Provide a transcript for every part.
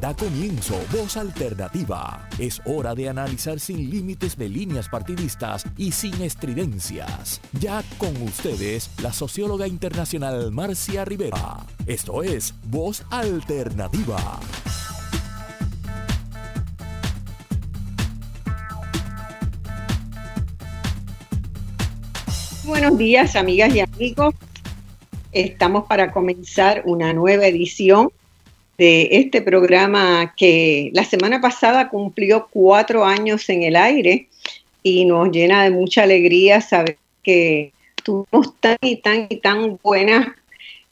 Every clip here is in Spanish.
Da comienzo Voz Alternativa. Es hora de analizar sin límites de líneas partidistas y sin estridencias. Ya con ustedes, la socióloga internacional Marcia Rivera. Esto es Voz Alternativa. Buenos días, amigas y amigos. Estamos para comenzar una nueva edición de este programa que la semana pasada cumplió cuatro años en el aire y nos llena de mucha alegría saber que tuvimos tan y tan y tan buenas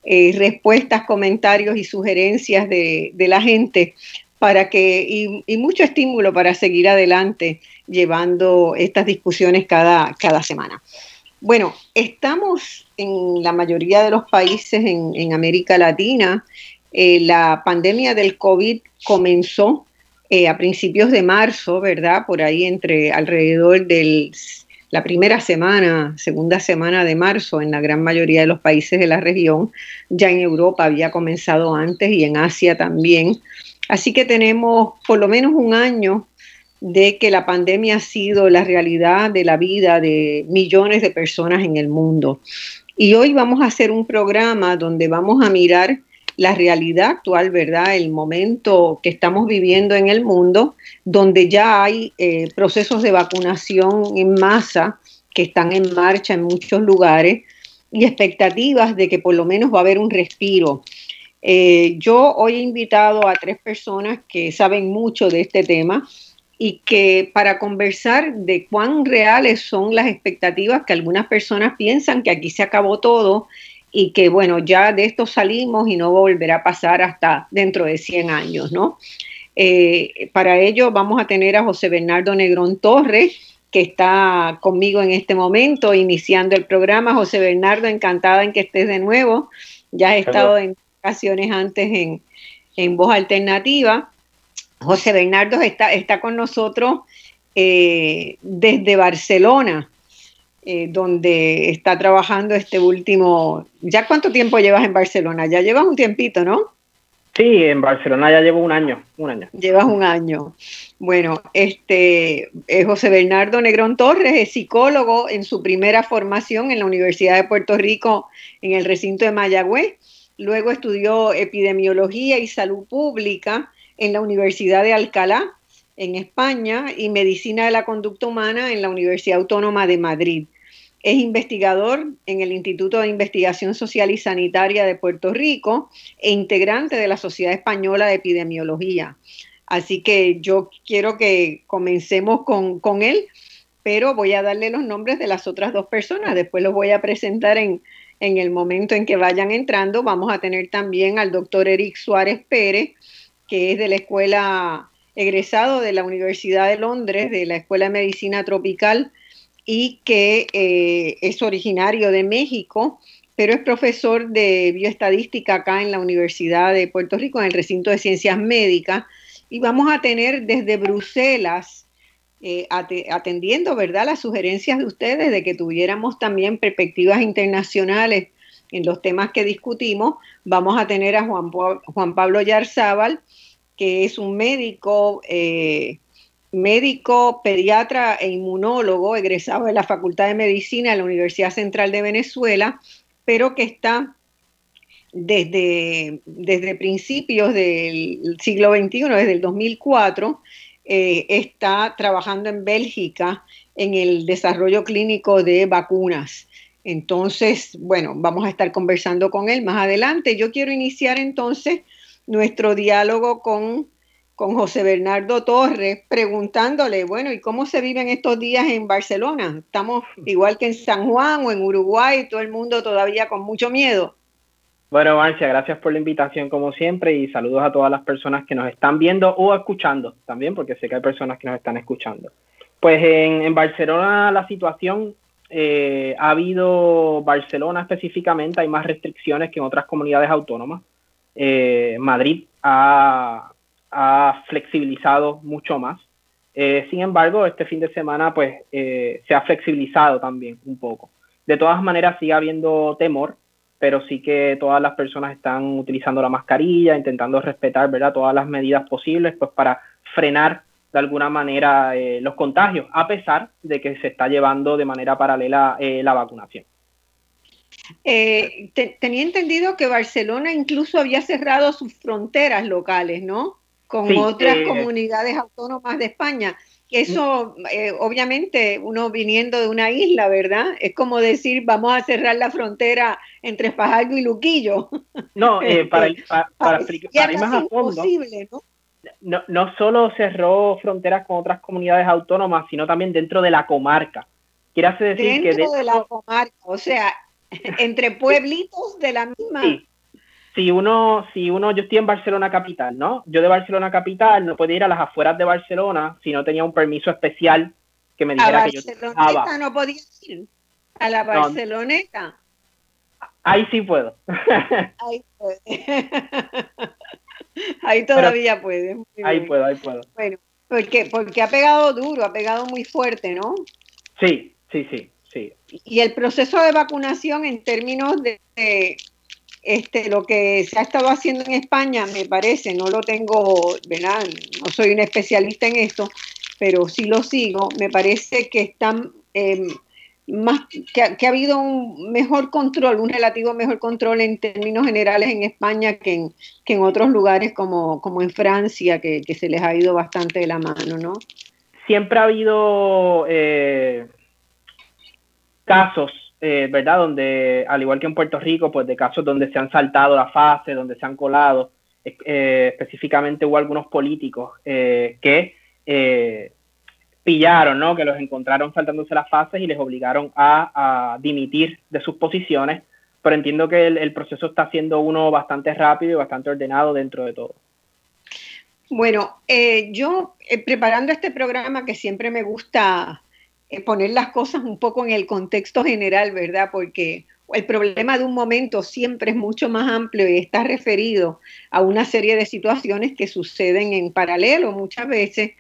eh, respuestas, comentarios y sugerencias de, la gente para que, y, mucho estímulo para seguir adelante llevando estas discusiones cada, cada semana. Bueno, estamos en la mayoría de los países en, en América Latina eh, la pandemia del COVID comenzó eh, a principios de marzo, ¿verdad? Por ahí entre alrededor de la primera semana, segunda semana de marzo en la gran mayoría de los países de la región. Ya en Europa había comenzado antes y en Asia también. Así que tenemos por lo menos un año de que la pandemia ha sido la realidad de la vida de millones de personas en el mundo. Y hoy vamos a hacer un programa donde vamos a mirar la realidad actual, ¿verdad? El momento que estamos viviendo en el mundo, donde ya hay eh, procesos de vacunación en masa que están en marcha en muchos lugares y expectativas de que por lo menos va a haber un respiro. Eh, yo hoy he invitado a tres personas que saben mucho de este tema y que para conversar de cuán reales son las expectativas que algunas personas piensan que aquí se acabó todo y que bueno, ya de esto salimos y no volverá a pasar hasta dentro de 100 años, ¿no? Eh, para ello vamos a tener a José Bernardo Negrón Torres, que está conmigo en este momento, iniciando el programa. José Bernardo, encantada en que estés de nuevo. Ya has estado en ocasiones antes en, en Voz Alternativa. José Bernardo está, está con nosotros eh, desde Barcelona. Eh, donde está trabajando este último. ¿Ya cuánto tiempo llevas en Barcelona? Ya llevas un tiempito, ¿no? Sí, en Barcelona ya llevo un año, un año. Llevas un año. Bueno, este eh, José Bernardo Negrón Torres es psicólogo en su primera formación en la Universidad de Puerto Rico en el recinto de Mayagüez. Luego estudió epidemiología y salud pública en la Universidad de Alcalá en España y medicina de la conducta humana en la Universidad Autónoma de Madrid. Es investigador en el Instituto de Investigación Social y Sanitaria de Puerto Rico e integrante de la Sociedad Española de Epidemiología. Así que yo quiero que comencemos con, con él, pero voy a darle los nombres de las otras dos personas. Después los voy a presentar en, en el momento en que vayan entrando. Vamos a tener también al doctor Eric Suárez Pérez, que es de la Escuela egresado de la Universidad de Londres, de la Escuela de Medicina Tropical y que eh, es originario de México, pero es profesor de bioestadística acá en la Universidad de Puerto Rico, en el recinto de ciencias médicas. Y vamos a tener desde Bruselas, eh, atendiendo, ¿verdad?, las sugerencias de ustedes de que tuviéramos también perspectivas internacionales en los temas que discutimos. Vamos a tener a Juan, Juan Pablo Yarzábal, que es un médico eh, médico, pediatra e inmunólogo, egresado de la Facultad de Medicina de la Universidad Central de Venezuela, pero que está desde, desde principios del siglo XXI, desde el 2004, eh, está trabajando en Bélgica en el desarrollo clínico de vacunas. Entonces, bueno, vamos a estar conversando con él más adelante. Yo quiero iniciar entonces nuestro diálogo con con José Bernardo Torres preguntándole, bueno, ¿y cómo se viven estos días en Barcelona? ¿Estamos igual que en San Juan o en Uruguay, todo el mundo todavía con mucho miedo? Bueno, Marcia, gracias por la invitación como siempre y saludos a todas las personas que nos están viendo o escuchando también, porque sé que hay personas que nos están escuchando. Pues en, Barcelona la situación eh, ha habido, Barcelona específicamente, hay más restricciones que en otras comunidades autónomas. Eh, Madrid ha, ha flexibilizado mucho más. Eh, sin embargo, este fin de semana pues eh, se ha flexibilizado también un poco. De todas maneras sigue habiendo temor, pero sí que todas las personas están utilizando la mascarilla, intentando respetar, ¿verdad? Todas las medidas posibles, pues para frenar de alguna manera eh, los contagios, a pesar de que se está llevando de manera paralela eh, la vacunación. Tenía entendido que Barcelona incluso había cerrado sus fronteras locales, ¿no? Con otras comunidades autónomas de España. Eso, obviamente, uno viniendo de una isla, ¿verdad? Es como decir, vamos a cerrar la frontera entre Fajardo y Luquillo. No, para, para, ir más a fondo. ¿no? no, no solo cerró fronteras con otras comunidades autónomas, sino también dentro de la comarca. Quiere decir que dentro de la comarca, o sea, entre pueblitos de la misma. Sí. Si uno, si uno, yo estoy en Barcelona capital, ¿no? Yo de Barcelona capital no puedo ir a las afueras de Barcelona si no tenía un permiso especial que me dijera que yo no podía ir. A la Barceloneta. ahí sí puedo. Ahí puede. Ahí todavía puede. Ahí puedo, ahí puedo. Bueno, porque, porque ha pegado duro, ha pegado muy fuerte, ¿no? Sí, sí, sí, sí. Y el proceso de vacunación en términos de, este, lo que se ha estado haciendo en España, me parece, no lo tengo, ¿verdad? No soy un especialista en esto, pero sí lo sigo, me parece que están eh, más que, ha habido un mejor control, un relativo mejor control en términos generales en España que en, que en otros lugares como, como en Francia, que, se les ha ido bastante de la mano, ¿no? Siempre ha habido eh, casos, eh, ¿verdad? Donde, al igual que en Puerto Rico, pues de casos donde se han saltado la fase, donde se han colado. Eh, específicamente hubo algunos políticos que pillaron, ¿no? Que los encontraron saltándose las fases y les obligaron a, dimitir de sus posiciones, pero entiendo que el, proceso está siendo uno bastante rápido y bastante ordenado dentro de todo. Bueno, eh, yo eh, preparando este programa que siempre me gusta eh, poner las cosas un poco en el contexto general, ¿verdad? Porque el problema de un momento siempre es mucho más amplio y está referido a una serie de situaciones que suceden en paralelo muchas veces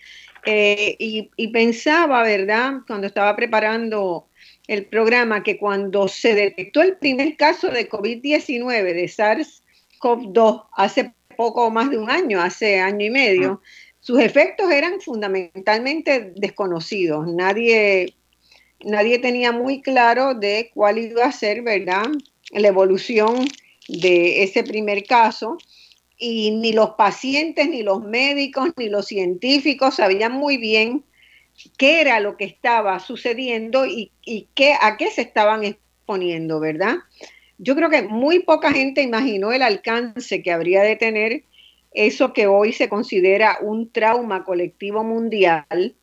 eh, y, pensaba, ¿verdad? Cuando estaba preparando el programa, que cuando se detectó el primer caso de COVID-19, de SARS-CoV-2, hace poco más de un año, hace año y medio, sus efectos eran fundamentalmente desconocidos. Nadie, nadie tenía muy claro de cuál iba a ser, ¿verdad? La evolución de ese primer caso y ni los pacientes, ni los médicos, ni los científicos sabían muy bien qué era lo que estaba sucediendo y, qué, a qué se estaban exponiendo, ¿verdad? Yo creo que muy poca gente imaginó el alcance que habría de tener eso que hoy se considera un trauma colectivo mundial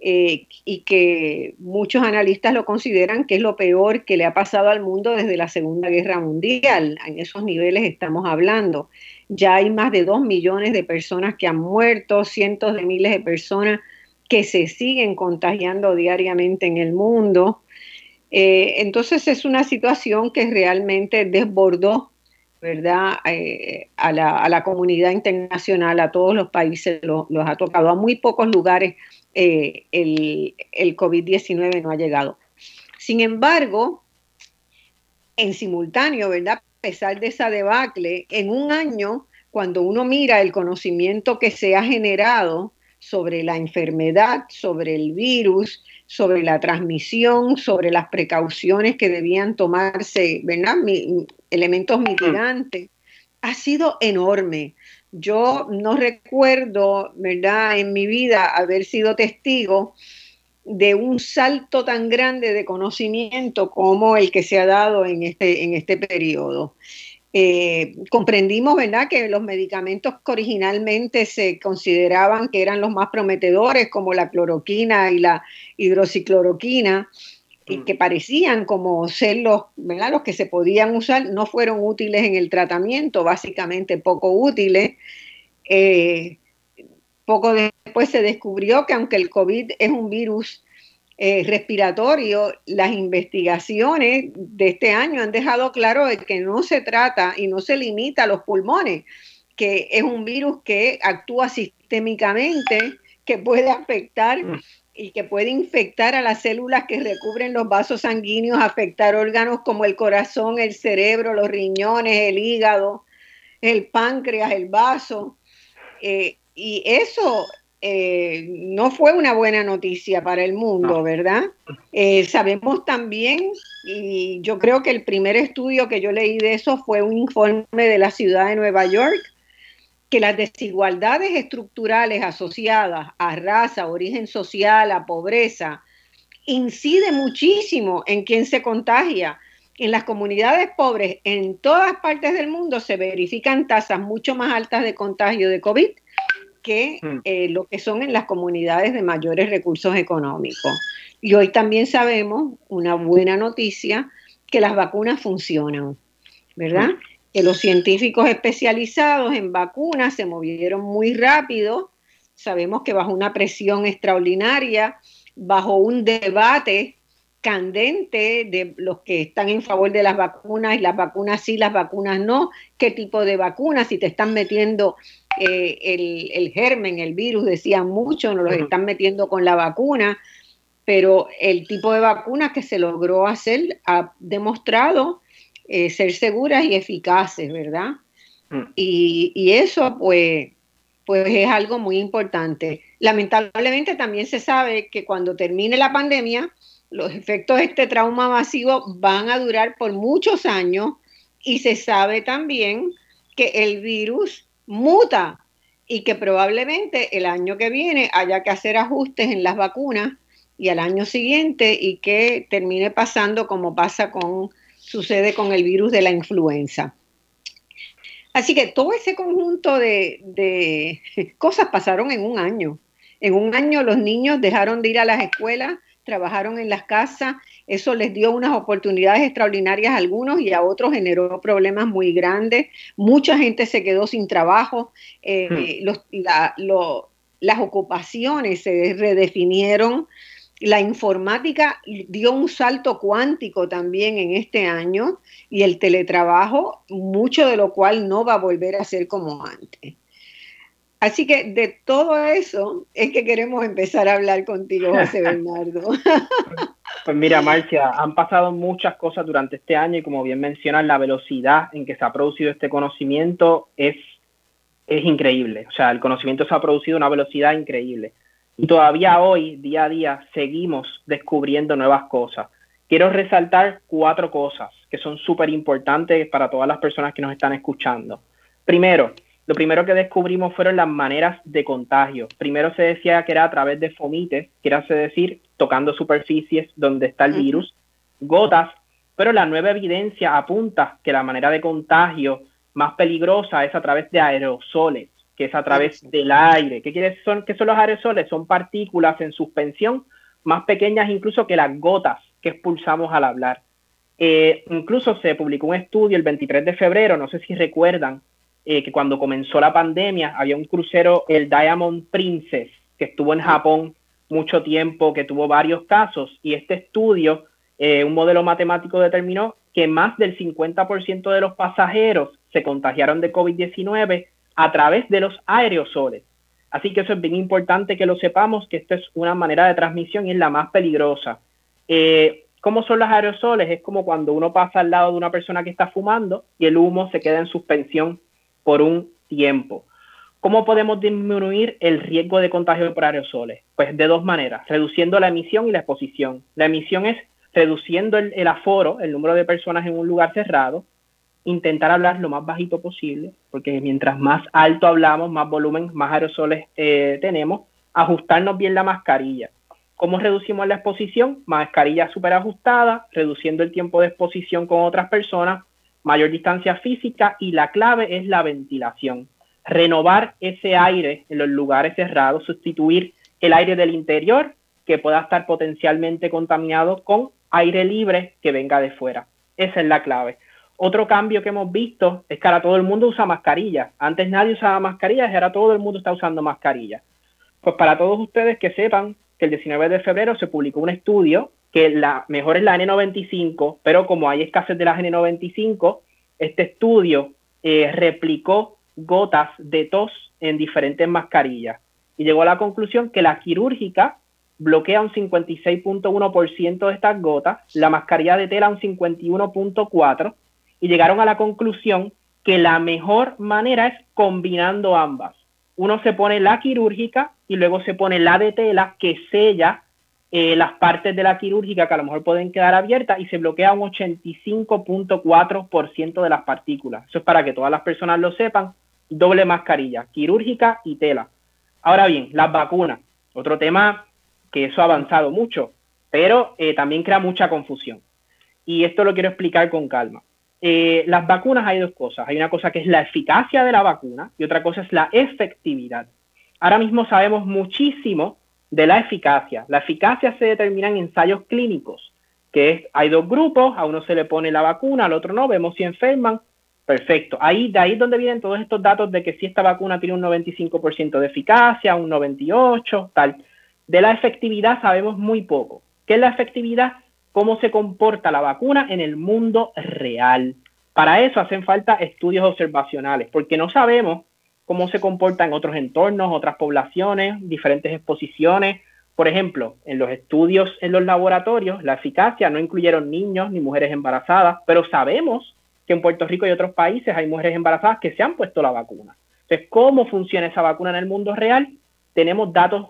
eh, y que muchos analistas lo consideran que es lo peor que le ha pasado al mundo desde la Segunda Guerra Mundial. En esos niveles estamos hablando. Ya hay más de dos millones de personas que han muerto, cientos de miles de personas que se siguen contagiando diariamente en el mundo. Eh, entonces es una situación que realmente desbordó, ¿verdad? Eh, a, la, comunidad internacional, a todos los países los ha tocado. A muy pocos lugares eh, el, el COVID-19 no ha llegado. Sin embargo, en simultáneo, ¿verdad? a pesar de esa debacle, en un año, cuando uno mira el conocimiento que se ha generado sobre la enfermedad, sobre el virus, sobre la transmisión, sobre las precauciones que debían tomarse, ¿verdad? Elementos mitigantes, ha sido enorme. Yo no recuerdo, ¿verdad?, en mi vida haber sido testigo de un salto tan grande de conocimiento como el que se ha dado en este, en este periodo. Eh, comprendimos, ¿verdad?, que los medicamentos que originalmente se consideraban que eran los más prometedores, como la cloroquina y la hidroxicloroquina, y mm. que parecían como ser los, ¿verdad? los que se podían usar, no fueron útiles en el tratamiento, básicamente poco útiles. Eh, poco después se descubrió que aunque el COVID es un virus eh, respiratorio, las investigaciones de este año han dejado claro de que no se trata y no se limita a los pulmones, que es un virus que actúa sistémicamente, que puede afectar mm. Y que puede infectar a las células que recubren los vasos sanguíneos, afectar órganos como el corazón, el cerebro, los riñones, el hígado, el páncreas, el vaso. Eh, y eso eh, no fue una buena noticia para el mundo, ¿verdad? Eh, sabemos también, y yo creo que el primer estudio que yo leí de eso fue un informe de la ciudad de Nueva York, que las desigualdades estructurales asociadas a raza, origen social, a pobreza, incide muchísimo en quien se contagia. En las comunidades pobres en todas partes del mundo se verifican tasas mucho más altas de contagio de COVID que hmm. eh, lo que son en las comunidades de mayores recursos económicos. Y hoy también sabemos, una buena noticia, que las vacunas funcionan, ¿verdad? Que los científicos especializados en vacunas se movieron muy rápido. Sabemos que bajo una presión extraordinaria, bajo un debate candente de los que están en favor de las vacunas y las vacunas sí, las vacunas no, qué tipo de vacunas, si te están metiendo eh, el, el, germen, el virus, decían mucho, nos los están metiendo con la vacuna, pero el tipo de vacunas que se logró hacer ha demostrado eh, ser seguras y eficaces, ¿verdad? Mm. Y, eso, pues, pues es algo muy importante. Lamentablemente también se sabe que cuando termine la pandemia, los efectos de este trauma masivo van a durar por muchos años y se sabe también que el virus muta y que probablemente el año que viene haya que hacer ajustes en las vacunas y al año siguiente y que termine pasando como pasa con sucede con el virus de la influenza. Así que todo ese conjunto de, cosas pasaron en un año. En un año los niños dejaron de ir a las escuelas, trabajaron en las casas, eso les dio unas oportunidades extraordinarias a algunos y a otros generó problemas muy grandes. Mucha gente se quedó sin trabajo, eh, hmm. las ocupaciones se redefinieron, la informática dio un salto cuántico también en este año y el teletrabajo, mucho de lo cual no va a volver a ser como antes. Así que de todo eso es que queremos empezar a hablar contigo, José Bernardo. Pues mira, Marcia, han pasado muchas cosas durante este año y como bien mencionas, la velocidad en que se ha producido este conocimiento es, es increíble. O sea, el conocimiento se ha producido a una velocidad increíble. Y todavía hoy, día a día, seguimos descubriendo nuevas cosas. Quiero resaltar cuatro cosas que son súper importantes para todas las personas que nos están escuchando. Primero, lo primero que descubrimos fueron las maneras de contagio. Primero se decía que era a través de fomites, quiere decir, tocando superficies donde está el virus, gotas, pero la nueva evidencia apunta que la manera de contagio más peligrosa es a través de aerosoles que es a través del aire. ¿Qué, quiere, son, ¿Qué son los aerosoles? Son partículas en suspensión más pequeñas incluso que las gotas que expulsamos al hablar. Eh, incluso se publicó un estudio el 23 de febrero, no sé si recuerdan, eh, que cuando comenzó la pandemia había un crucero, el Diamond Princess, que estuvo en Japón mucho tiempo, que tuvo varios casos, y este estudio, eh, un modelo matemático determinó que más del 50% de los pasajeros se contagiaron de COVID-19 a través de los aerosoles. Así que eso es bien importante que lo sepamos, que esto es una manera de transmisión y es la más peligrosa. Eh, ¿Cómo son los aerosoles? Es como cuando uno pasa al lado de una persona que está fumando y el humo se queda en suspensión por un tiempo. ¿Cómo podemos disminuir el riesgo de contagio por aerosoles? Pues de dos maneras, reduciendo la emisión y la exposición. La emisión es reduciendo el aforo, el número de personas en un lugar cerrado, intentar hablar lo más bajito posible, porque mientras más alto hablamos, más volumen, más aerosoles eh, tenemos, ajustarnos bien la mascarilla. ¿Cómo reducimos la exposición? Mascarilla súper ajustada, reduciendo el tiempo de exposición con otras personas, mayor distancia física y la clave es la ventilación. Renovar ese aire en los lugares cerrados, sustituir el aire del interior que pueda estar potencialmente contaminado con aire libre que venga de fuera. Esa es la clave. Otro cambio que hemos visto es que ahora todo el mundo usa mascarilla. Antes nadie usaba mascarillas y ahora todo el mundo está usando mascarilla. Pues para todos ustedes que sepan que el 19 de febrero se publicó un estudio que la mejor es la N95, pero como hay escasez de la N95, este estudio eh, replicó gotas de tos en diferentes mascarillas y llegó a la conclusión que la quirúrgica bloquea un 56.1% de estas gotas, la mascarilla de tela un 51.4% y llegaron a la conclusión que la mejor manera es combinando ambas. Uno se pone la quirúrgica y luego se pone la de tela que sella eh, las partes de la quirúrgica que a lo mejor pueden quedar abiertas y se bloquea un 85.4% de las partículas. Eso es para que todas las personas lo sepan. Doble mascarilla, quirúrgica y tela. Ahora bien, las vacunas, otro tema que eso ha avanzado mucho, pero eh, también crea mucha confusión. Y esto lo quiero explicar con calma. Eh, las vacunas hay dos cosas. Hay una cosa que es la eficacia de la vacuna y otra cosa es la efectividad. Ahora mismo sabemos muchísimo de la eficacia. La eficacia se determina en ensayos clínicos, que es, hay dos grupos, a uno se le pone la vacuna, al otro no, vemos si enferman. Perfecto. Ahí, de ahí es donde vienen todos estos datos de que si esta vacuna tiene un 95% de eficacia, un 98%, tal. De la efectividad sabemos muy poco. ¿Qué es la efectividad? Cómo se comporta la vacuna en el mundo real. Para eso hacen falta estudios observacionales, porque no sabemos cómo se comporta en otros entornos, otras poblaciones, diferentes exposiciones. Por ejemplo, en los estudios en los laboratorios, la eficacia no incluyeron niños ni mujeres embarazadas, pero sabemos que en Puerto Rico y otros países hay mujeres embarazadas que se han puesto la vacuna. Entonces, ¿cómo funciona esa vacuna en el mundo real? Tenemos datos,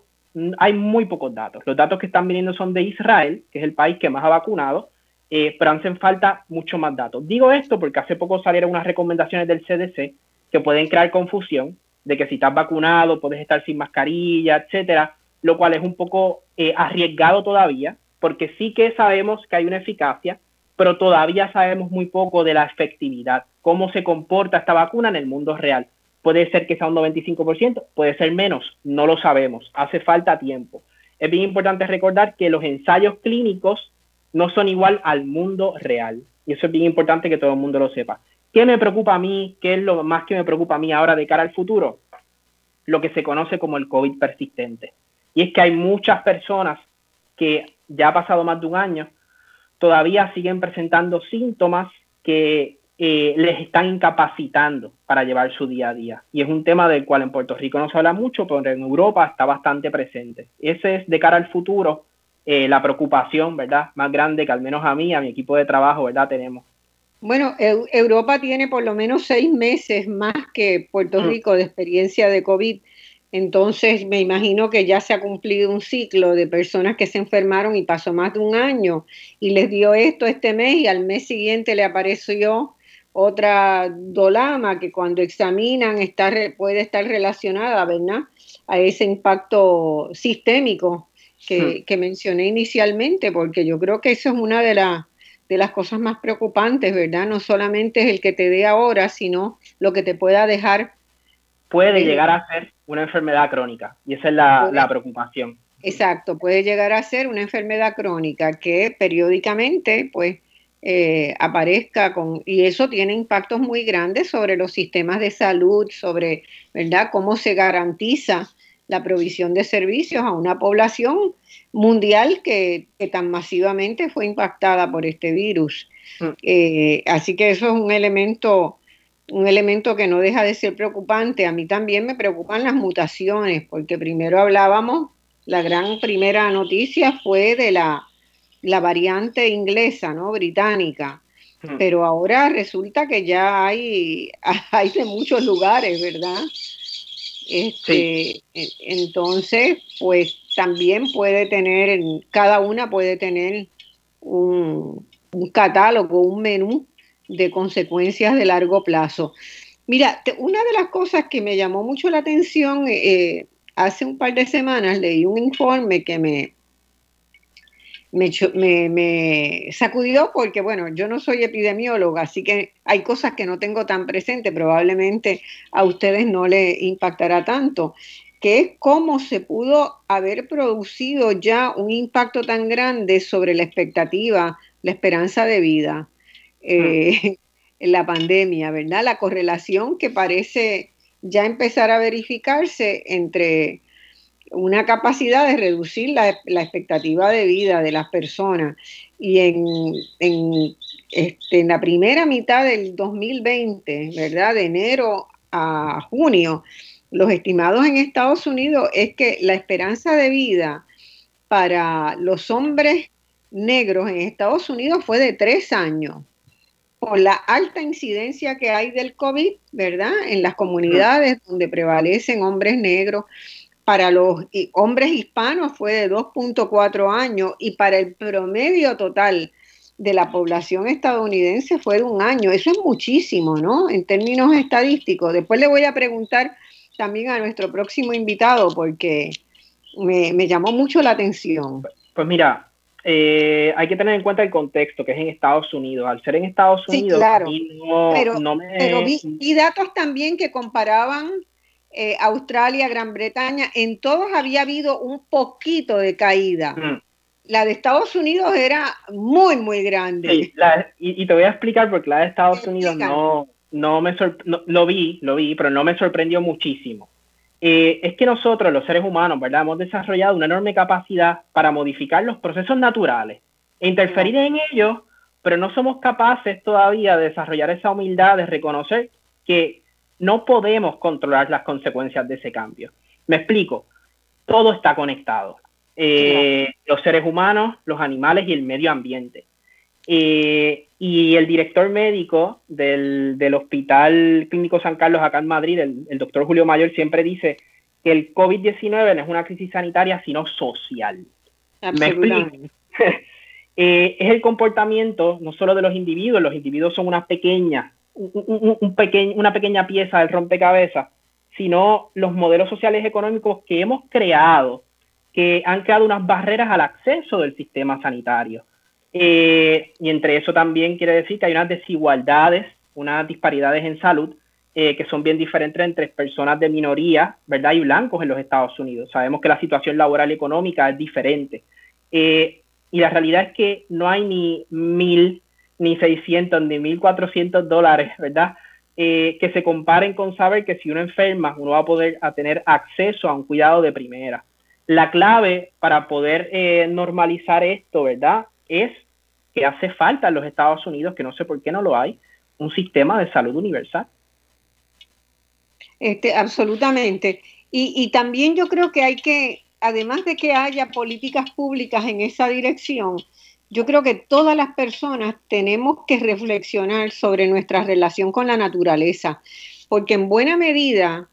hay muy pocos datos. Los datos que están viniendo son de Israel, que es el país que más ha vacunado, eh, pero hacen falta mucho más datos. Digo esto porque hace poco salieron unas recomendaciones del CDC que pueden crear confusión de que si estás vacunado puedes estar sin mascarilla, etcétera, lo cual es un poco eh, arriesgado todavía, porque sí que sabemos que hay una eficacia, pero todavía sabemos muy poco de la efectividad, cómo se comporta esta vacuna en el mundo real. Puede ser que sea un 95%, puede ser menos, no lo sabemos, hace falta tiempo. Es bien importante recordar que los ensayos clínicos no son igual al mundo real, y eso es bien importante que todo el mundo lo sepa. ¿Qué me preocupa a mí? ¿Qué es lo más que me preocupa a mí ahora de cara al futuro? Lo que se conoce como el COVID persistente. Y es que hay muchas personas que ya ha pasado más de un año, todavía siguen presentando síntomas que eh, les están incapacitando para llevar su día a día. Y es un tema del cual en Puerto Rico no se habla mucho, pero en Europa está bastante presente. Ese es de cara al futuro eh, la preocupación, ¿verdad? Más grande que al menos a mí, a mi equipo de trabajo, ¿verdad? Tenemos. Bueno, Europa tiene por lo menos seis meses más que Puerto mm. Rico de experiencia de COVID. Entonces, me imagino que ya se ha cumplido un ciclo de personas que se enfermaron y pasó más de un año y les dio esto este mes y al mes siguiente le apareció otra dolama que cuando examinan está, puede estar relacionada, ¿verdad? A ese impacto sistémico que, mm. que mencioné inicialmente, porque yo creo que eso es una de las de las cosas más preocupantes, ¿verdad? No solamente es el que te dé ahora, sino lo que te pueda dejar. Puede llegar a ser una enfermedad crónica y esa es la, preocupación. Exacto, puede llegar a ser una enfermedad crónica que periódicamente, pues, eh, aparezca con, y eso tiene impactos muy grandes sobre los sistemas de salud, sobre, ¿verdad?, cómo se garantiza la provisión de servicios a una población mundial que, tan masivamente fue impactada por este virus. Mm. Eh, así que eso es un elemento, un elemento que no deja de ser preocupante. A mí también me preocupan las mutaciones, porque primero hablábamos, la gran primera noticia fue de la, la variante inglesa, ¿no? Británica. Mm. Pero ahora resulta que ya hay, hay de muchos lugares, ¿verdad? Este, Entonces, pues también puede tener, cada una puede tener un, catálogo, un menú de consecuencias de largo plazo. Mira, una de las cosas que me llamó mucho la atención, eh, hace un par de semanas leí un informe que me, me, me, sacudió porque, bueno, yo no soy epidemióloga, así que hay cosas que no tengo tan presente, probablemente a ustedes no le impactará tanto, que es cómo se pudo haber producido ya un impacto tan grande sobre la expectativa, la esperanza de vida eh, en la pandemia, ¿verdad? La correlación que parece ya empezar a verificarse entre una capacidad de reducir la, expectativa de vida de las personas. Y en, este, en, la primera mitad del 2020, ¿verdad? De enero a junio, los estimados en Estados Unidos es que la esperanza de vida para los hombres negros en Estados Unidos fue de tres años por la alta incidencia que hay del COVID, ¿verdad? En las comunidades donde prevalecen hombres negros. Para los hombres hispanos fue de 2.4 años y para el promedio total de la población estadounidense fue de un año. Eso es muchísimo, ¿no? En términos estadísticos. Después le voy a preguntar también a nuestro próximo invitado porque me, me llamó mucho la atención. Pues mira, eh, hay que tener en cuenta el contexto, que es en Estados Unidos. Al ser en Estados Unidos, no, pero, no me... pero vi, datos también que comparaban eh, Australia, Gran Bretaña, en todos había habido un poquito de caída. Mm. La de Estados Unidos era muy, muy grande. Sí, y, te voy a explicar porque la de Estados Unidos no, no me lo vi, lo vi, pero no me sorprendió muchísimo. Eh, es que nosotros, los seres humanos, ¿verdad? Hemos desarrollado una enorme capacidad para modificar los procesos naturales e interferir en ellos, pero no somos capaces todavía de desarrollar esa humildad de reconocer que no podemos controlar las consecuencias de ese cambio. Me explico, todo está conectado. Eh, los seres humanos, los animales y el medio ambiente. Eh, y el director médico del, Hospital Clínico San Carlos acá en Madrid, el, doctor Julio Mayor, siempre dice que el COVID-19 no es una crisis sanitaria, sino social. ¿Me eh, es el comportamiento no solo de los individuos, los individuos son una pequeña, un, una pequeña pieza del rompecabezas, sino los modelos sociales económicos que hemos creado, que han creado unas barreras al acceso del sistema sanitario. Eh, y entre eso también quiere decir que hay unas desigualdades, unas disparidades en salud eh, que son bien diferentes entre personas de minoría, ¿verdad? Y blancos en los Estados Unidos. Sabemos que la situación laboral y económica es diferente. Eh, y la realidad es que no hay ni mil, ni seiscientos, ni mil cuatrocientos dólares, ¿verdad? que se comparen con saber que si uno enferma, uno va a poder tener acceso a un cuidado de primera. La clave para poder normalizar esto, ¿verdad? es que hace falta en los Estados Unidos, que no sé por qué no lo hay, un sistema de salud universal. Este, absolutamente. Y, también yo creo que hay que, además de que haya políticas públicas en esa dirección, yo creo que todas las personas tenemos que reflexionar sobre nuestra relación con la naturaleza, porque en buena medida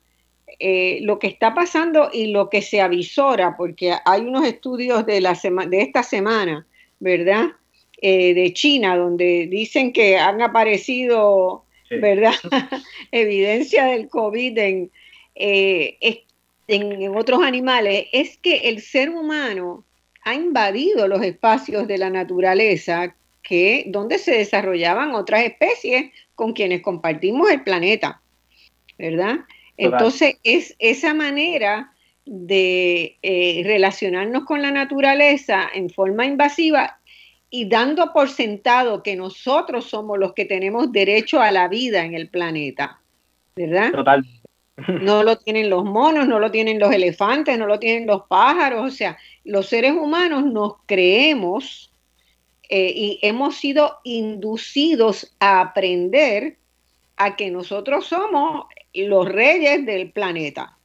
eh, lo que está pasando y lo que se avisora, porque hay unos estudios de, la de esta semana ¿verdad? Eh, de China, donde dicen que han aparecido, ¿verdad? Evidencia del COVID en, eh, en, otros animales, es que el ser humano ha invadido los espacios de la naturaleza que donde se desarrollaban otras especies con quienes compartimos el planeta, ¿verdad? Entonces es esa manera de eh, relacionarnos con la naturaleza en forma invasiva y dando por sentado que nosotros somos los que tenemos derecho a la vida en el planeta, ¿verdad? Total. No lo tienen los monos, no lo tienen los elefantes, no lo tienen los pájaros, o sea, los seres humanos nos creemos eh, y hemos sido inducidos a aprender a que nosotros somos los reyes del planeta.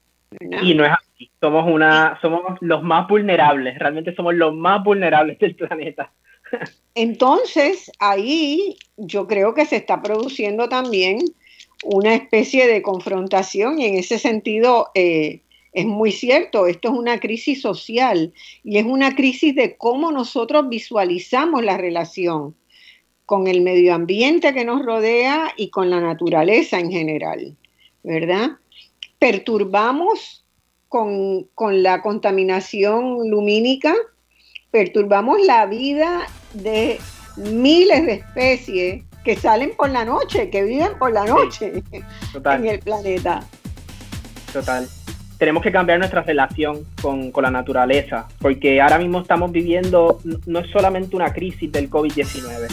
Y no es así. Somos una, somos los más vulnerables, realmente somos los más vulnerables del planeta. Entonces, ahí yo creo que se está produciendo también una especie de confrontación y en ese sentido eh, es muy cierto, esto es una crisis social y es una crisis de cómo nosotros visualizamos la relación con el medio ambiente que nos rodea y con la naturaleza en general, ¿verdad? perturbamos con, la contaminación lumínica, perturbamos la vida de miles de especies que salen por la noche, que viven por la noche en el planeta. Total. Tenemos que cambiar nuestra relación con, con, la naturaleza, porque ahora mismo estamos viviendo, no es solamente una crisis del COVID-19,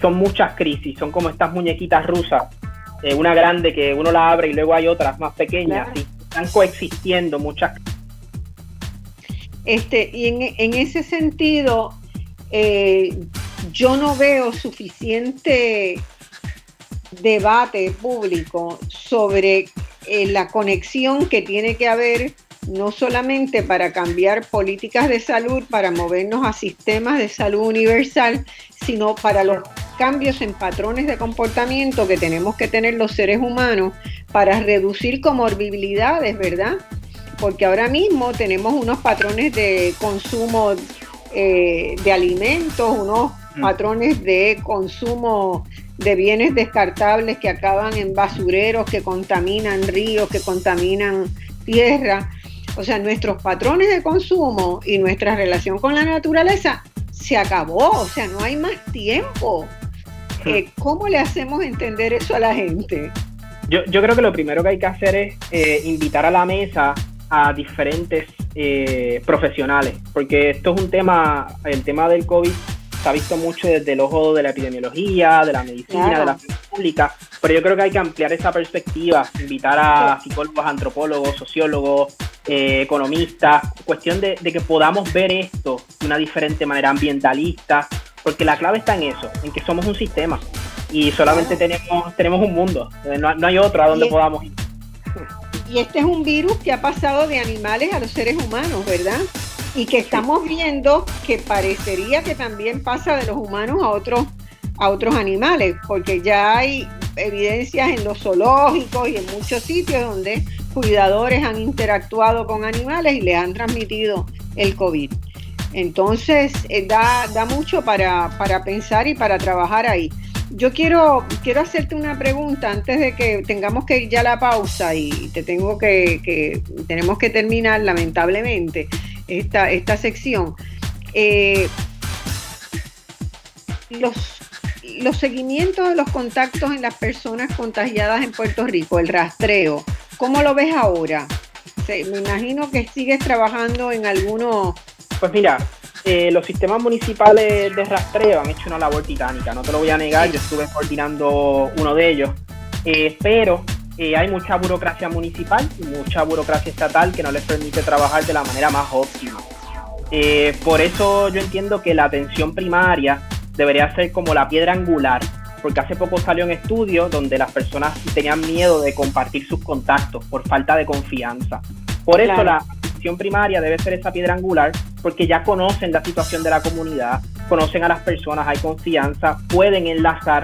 son muchas crisis, son como estas muñequitas rusas eh, una grande que uno la abre y luego hay otras más pequeñas, y están coexistiendo muchas. Este, y en, ese sentido, eh, yo no veo suficiente debate público sobre eh, la conexión que tiene que haber no solamente para cambiar políticas de salud, para movernos a sistemas de salud universal, sino para los cambios en patrones de comportamiento que tenemos que tener los seres humanos para reducir comorbilidades, ¿verdad? Porque ahora mismo tenemos unos patrones de consumo eh, de alimentos, unos mm. patrones de consumo de bienes descartables que acaban en basureros, que contaminan ríos, que contaminan tierra. O sea, nuestros patrones de consumo y nuestra relación con la naturaleza se acabó, o sea, no hay más tiempo. Eh, ¿Cómo le hacemos entender eso a la gente? Yo, yo creo que lo primero que hay que hacer es eh, invitar a la mesa a diferentes eh, profesionales, porque esto es un tema, el tema del COVID se ha visto mucho desde el ojo de la epidemiología, de la medicina, de la salud pública, pero yo creo que hay que ampliar esa perspectiva, invitar a psicólogos, antropólogos, sociólogos, eh, economistas, cuestión de, que podamos ver esto de una diferente manera ambientalista, porque la clave está en eso, en que somos un sistema y solamente tenemos, tenemos un mundo, no, no hay otro a donde podamos ir. Y este es un virus que ha pasado de animales a los seres humanos, ¿verdad? Y que estamos viendo que parecería que también pasa de los humanos a otros, a otros animales, porque ya hay evidencias en los zoológicos y en muchos sitios donde cuidadores han interactuado con animales y les han transmitido el COVID. Entonces, eh, da, da mucho para, para pensar y para trabajar ahí. Yo quiero, quiero hacerte una pregunta antes de que tengamos que ir ya a la pausa y te tengo que, tenemos que terminar lamentablemente esta, esta sección. Eh, los, los seguimientos de los contactos en las personas contagiadas en Puerto Rico, el rastreo, ¿cómo lo ves ahora? me imagino que sigues trabajando en algunos... Pues mira, eh, los sistemas municipales de rastreo han hecho una labor titánica, no te lo voy a negar, yo estuve coordinando uno de ellos, eh, pero eh, hay mucha burocracia municipal y mucha burocracia estatal que no les permite trabajar de la manera más óptima. por eso yo entiendo que la atención primaria debería ser como la piedra angular, porque hace poco salió un estudio donde las personas tenían miedo de compartir sus contactos por falta de confianza. Por eso la atención primaria debe ser esa piedra angular porque ya conocen la situación de la comunidad, conocen a las personas, hay confianza, pueden enlazar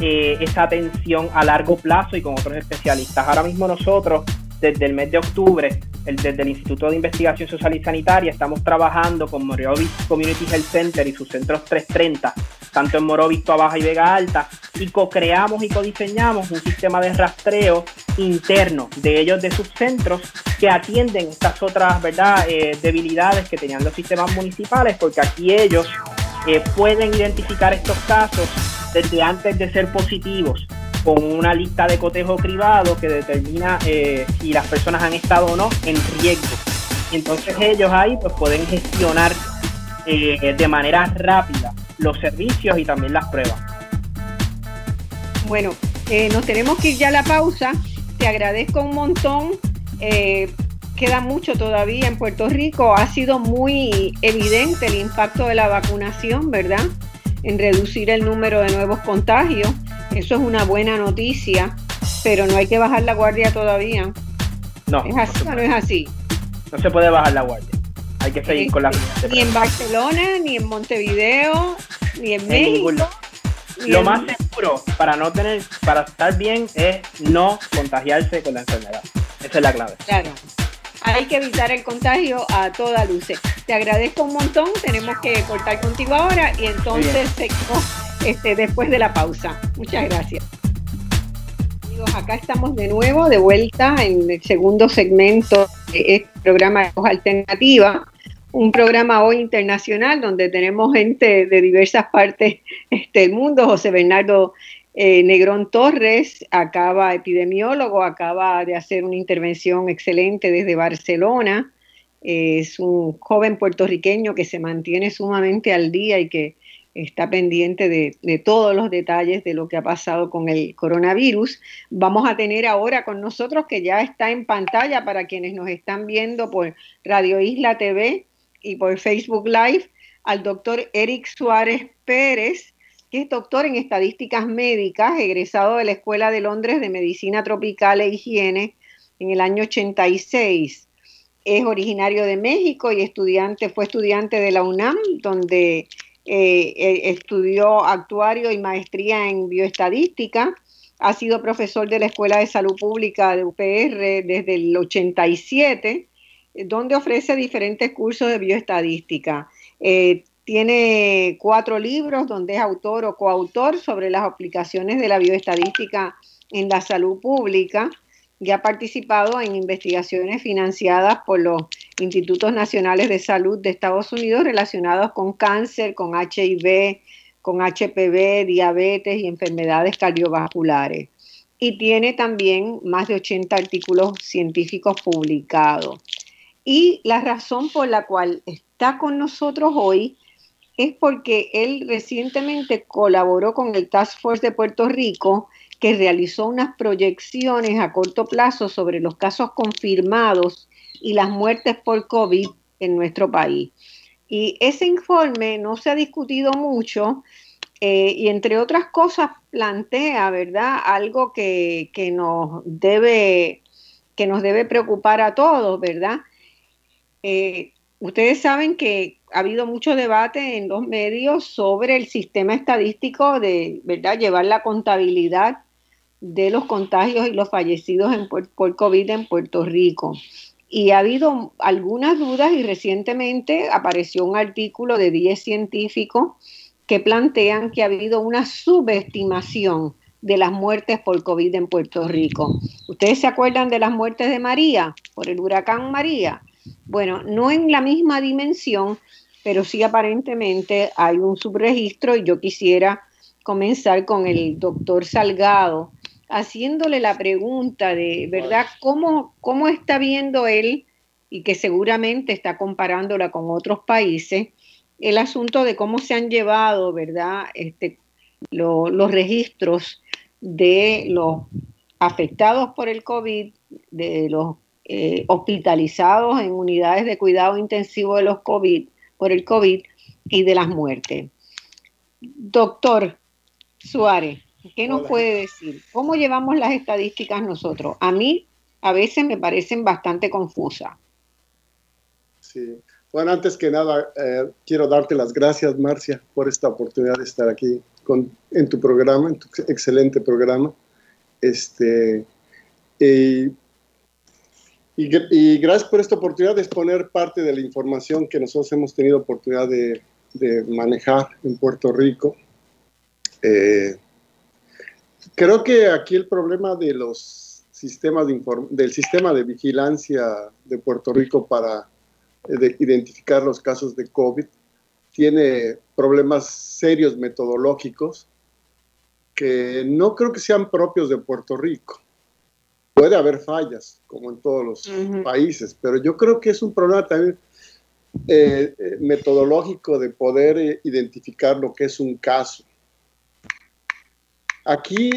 eh, esa atención a largo plazo y con otros especialistas. Ahora mismo nosotros, desde el mes de octubre, desde el Instituto de Investigación Social y Sanitaria, estamos trabajando con Morovis Community Health Center y sus centros 330, tanto en Morovis, Baja y Vega Alta, y co-creamos y co-diseñamos un sistema de rastreo interno de ellos de sus centros que atienden estas otras ¿verdad? Eh, debilidades que tenían los sistemas municipales, porque aquí ellos eh, pueden identificar estos casos desde antes de ser positivos con una lista de cotejo privado que determina eh, si las personas han estado o no en riesgo. entonces ellos ahí pues pueden gestionar de manera rápida los servicios y también las pruebas. Bueno, nos tenemos que ir ya a la pausa te agradezco un montón. Eh, queda mucho todavía en Puerto Rico. Ha sido muy evidente el impacto de la vacunación, ¿verdad? En reducir el número de nuevos contagios. Eso es una buena noticia, pero no hay que bajar la guardia todavía. No. ¿Es así no o no es así? No se puede bajar la guardia. Hay que seguir con la Ni en Barcelona, ni en Montevideo, ni en, México. Lo más seguro para no tener, para estar bien es no contagiarse con la enfermedad. Esa es la clave. Claro. Hay que evitar el contagio a toda luz. Te agradezco un montón. Tenemos que cortar contigo ahora y entonces seguimos este, después de la pausa. Muchas gracias. Amigos, acá estamos de nuevo, de vuelta en el segundo segmento de este programa de Alternativa un programa hoy internacional donde tenemos gente de diversas partes este, del mundo. José Bernardo eh, Negrón Torres, acaba epidemiólogo, acaba de hacer una intervención excelente desde Barcelona. es un joven puertorriqueño que se mantiene sumamente al día y que está pendiente de, de, todos los detalles de lo que ha pasado con el coronavirus. Vamos a tener ahora con nosotros, que ya está en pantalla para quienes nos están viendo por Radio Isla TV, y por Facebook Live al doctor Eric Suárez Pérez, que es doctor en estadísticas médicas, egresado de la Escuela de Londres de Medicina Tropical e Higiene en el año 86. es originario de México y estudiante, fue estudiante de la UNAM, donde eh, eh, estudió actuario y maestría en bioestadística. Ha sido profesor de la Escuela de Salud Pública de UPR desde el 87, donde ofrece diferentes cursos de bioestadística. Eh, tiene cuatro libros donde es autor o coautor sobre las aplicaciones de la bioestadística en la salud pública y ha participado en investigaciones financiadas por los Institutos Nacionales de Salud de Estados Unidos relacionados con cáncer, con HIV, con HPV, diabetes y enfermedades cardiovasculares. Y tiene también más de 80 artículos científicos publicados. Y la razón por la cual está con nosotros hoy es porque él recientemente colaboró con el Task Force de Puerto Rico que realizó unas proyecciones a corto plazo sobre los casos confirmados y las muertes por COVID en nuestro país. Y ese informe no se ha discutido mucho eh, y entre otras cosas plantea, ¿verdad? Algo que, nos, debe, que nos debe preocupar a todos, ¿verdad? Eh, ustedes saben que ha habido mucho debate en los medios sobre el sistema estadístico de, ¿verdad? Llevar la contabilidad de los contagios y los fallecidos en, por, COVID en Puerto Rico. Y ha habido algunas dudas y recientemente apareció un artículo de 10 científicos que plantean que ha habido una subestimación de las muertes por COVID en Puerto Rico. ¿Ustedes se acuerdan de las muertes de María por el huracán María? Bueno, no en la misma dimensión, pero sí aparentemente hay un subregistro y yo quisiera comenzar con el doctor Salgado, haciéndole la pregunta de, ¿verdad? ¿Cómo, cómo está viendo él, y que seguramente está comparándola con otros países, el asunto de cómo se han llevado, ¿verdad? Este, los registros de los afectados por el COVID, de los eh, hospitalizados en unidades de cuidado intensivo de los COVID, por el COVID y de las muertes. Doctor Suárez, ¿Qué nos puede decir? ¿Cómo llevamos las estadísticas nosotros? A mí a veces me parecen bastante confusas. Sí. Bueno, antes que nada, eh, quiero darte las gracias, Marcia, por esta oportunidad de estar aquí con, en tu programa, en tu excelente programa. Este, y, y, gracias por esta oportunidad de exponer parte de la información que nosotros hemos tenido oportunidad de, manejar en Puerto Rico. Eh, Creo que aquí el problema de los sistemas de del sistema de vigilancia de Puerto Rico para eh, identificar los casos de COVID tiene problemas serios metodológicos que no creo que sean propios de Puerto Rico. Puede haber fallas, como en todos los países, pero yo creo que es un problema también eh, eh, metodológico de poder identificar lo que es un caso. Aquí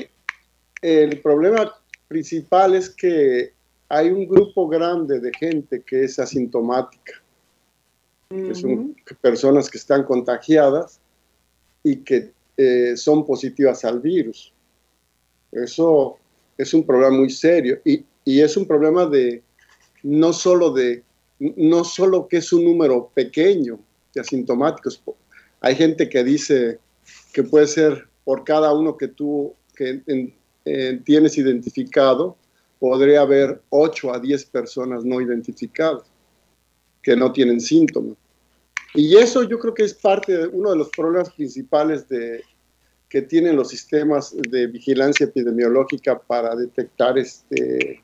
el problema principal es que hay un grupo grande de gente que es asintomática, que son personas que están contagiadas y que eh, son positivas al virus. Eso es un problema muy serio y, y, es un problema de no solo de no solo que es un número pequeño de asintomáticos. Hay gente que dice que puede ser por cada uno que tú, que eh, tienes identificado, podría haber 8 a 10 personas no identificadas que no tienen síntomas. Y eso yo creo que es parte de uno de los problemas principales de, que tienen los sistemas de vigilancia epidemiológica para detectar este,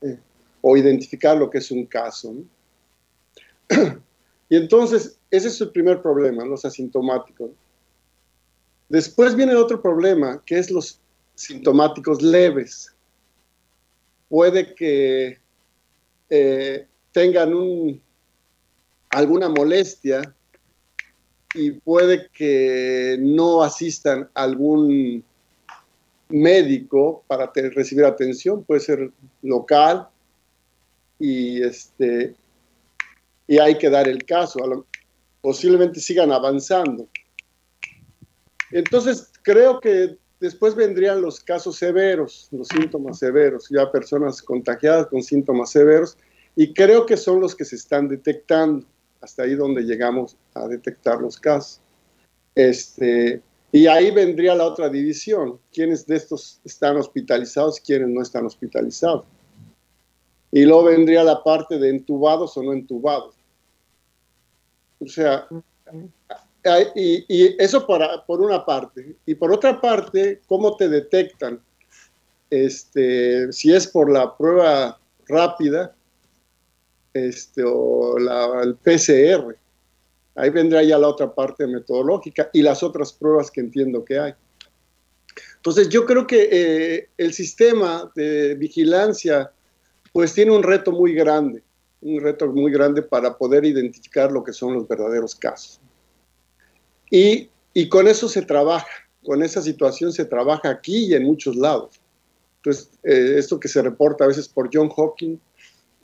eh, o identificar lo que es un caso. y entonces, ese es el primer problema, los asintomáticos. Después viene otro problema, que es los sintomáticos leves. Puede que eh, tengan un, alguna molestia y puede que no asistan a algún médico para recibir atención, puede ser local y este y hay que dar el caso, posiblemente sigan avanzando. Entonces, creo que Después vendrían los casos severos, los síntomas severos, ya personas contagiadas con síntomas severos, Y creo que son los que se están detectando, hasta ahí donde llegamos a detectar los casos. Este, y ahí vendría la otra división, quiénes de estos están hospitalizados quiénes no están hospitalizados. Y luego vendría la parte de entubados o no entubados. O sea, y, y eso por, por una parte. Y por otra parte, cómo te detectan. Este, si es por la prueba rápida este, o la, el PCR. Ahí vendrá ya la otra parte metodológica y las otras pruebas que entiendo que hay. Entonces yo creo que eh, el sistema de vigilancia pues tiene un reto muy grande, un reto muy grande para poder identificar lo que son los verdaderos casos. Y, y con eso se trabaja, con esa situación se trabaja aquí y en muchos lados. Entonces, eh, esto que se reporta a veces por John Hopkins,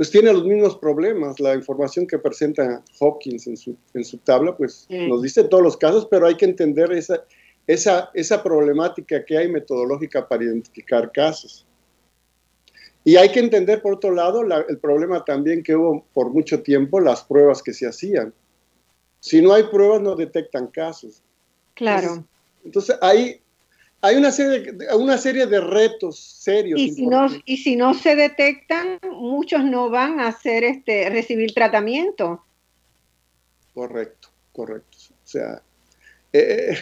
pues tiene los mismos problemas. La información que presenta Hopkins en su, en su tabla, pues nos dice todos los casos, pero hay que entender esa, esa, esa problemática que hay metodológica para identificar casos. Y hay que entender, por otro lado, el problema también que hubo por mucho tiempo, las pruebas que se hacían. Si no hay pruebas, no detectan casos. Claro. Entonces, ahí hay una serie, de, una serie de retos serios. Y si, no, y si no se detectan, muchos no van a hacer este, recibir tratamiento. Correcto, correcto. O sea, eh,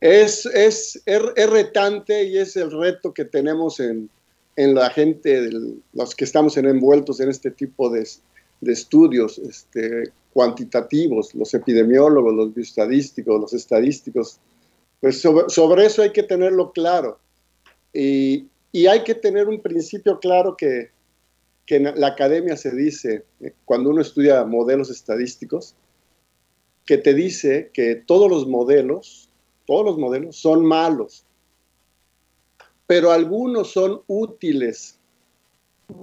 es, es, es, retante y es el reto que tenemos en, en la gente, los que estamos envueltos en este tipo de, de estudios este, cuantitativos, los epidemiólogos, los bioestadísticos, los estadísticos, pues sobre, eso hay que tenerlo claro. Y, y, hay que tener un principio claro que, que en la academia se dice, eh, cuando uno estudia modelos estadísticos, que te dice que todos los modelos, todos los modelos son malos, pero algunos son útiles.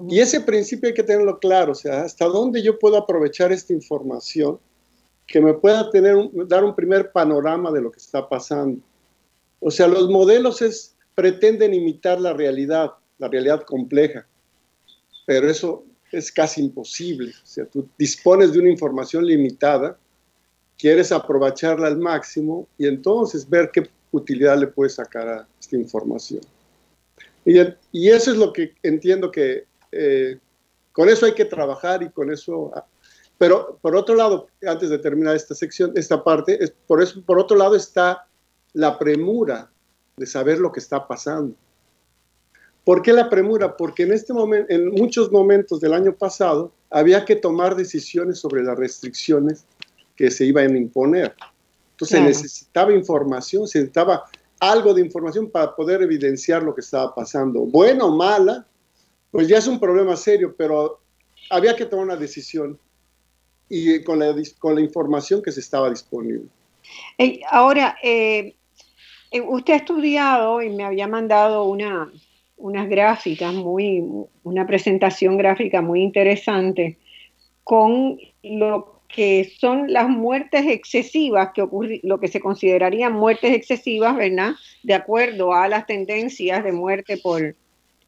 Y ese principio hay que tenerlo claro, o sea, hasta dónde yo puedo aprovechar esta información que me pueda tener dar un primer panorama de lo que está pasando. O sea, los modelos pretenden imitar la realidad, la realidad compleja, pero eso es casi imposible. O sea, tú dispones de una información limitada, quieres aprovecharla al máximo y entonces ver qué utilidad le puedes sacar a esta información. Y, eso es lo que entiendo que eh, con eso hay que trabajar y con eso... Pero por otro lado, antes de terminar esta sección, esta parte, por, eso, por otro lado está la premura de saber lo que está pasando. ¿Por qué la premura? Porque en, este momento, en muchos momentos del año pasado había que tomar decisiones sobre las restricciones que se iban a imponer. Entonces necesitaba información, se necesitaba algo de información para poder evidenciar lo que estaba pasando. Bueno o mala, pues ya es un problema serio, pero había que tomar una decisión y con la, con la información que se estaba disponible. Ahora, eh, usted ha estudiado y me había mandado una, unas gráficas muy, una presentación gráfica muy interesante con lo que son las muertes excesivas, que ocurre, lo que se considerarían muertes excesivas, ¿verdad? De acuerdo a las tendencias de muerte por,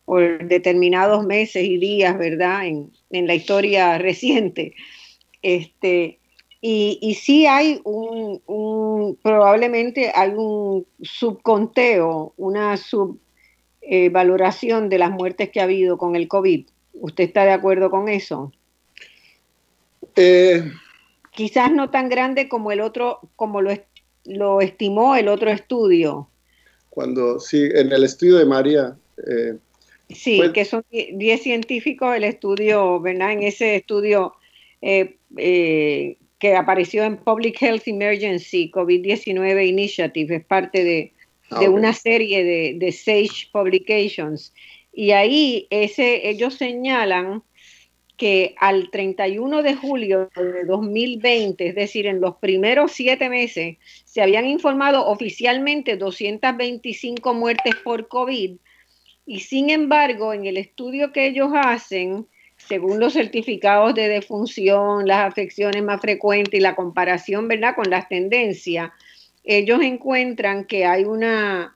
por determinados meses y días, ¿verdad? En, en la historia reciente. Este, y, y sí hay un, probablemente hay un subconteo, una subvaloración de las muertes que ha habido con el COVID. ¿Usted está de acuerdo con eso? Eh, Quizás no tan grande como el otro, como lo, lo estimó el otro estudio. Cuando, sí, en el estudio de María. Eh, sí, que son 10 científicos, el estudio, ¿verdad? En ese estudio eh, que apareció en Public Health Emergency COVID-19 Initiative, es parte de, ah, una serie de, de, Sage Publications. Y ahí ese, ellos señalan que al 31 de julio de 2020, es decir, en los primeros siete meses, se habían informado oficialmente 225 muertes por COVID y sin embargo, en el estudio que ellos hacen, según los certificados de defunción, las afecciones más frecuentes y la comparación, ¿verdad?, con las tendencias, ellos encuentran que hay una,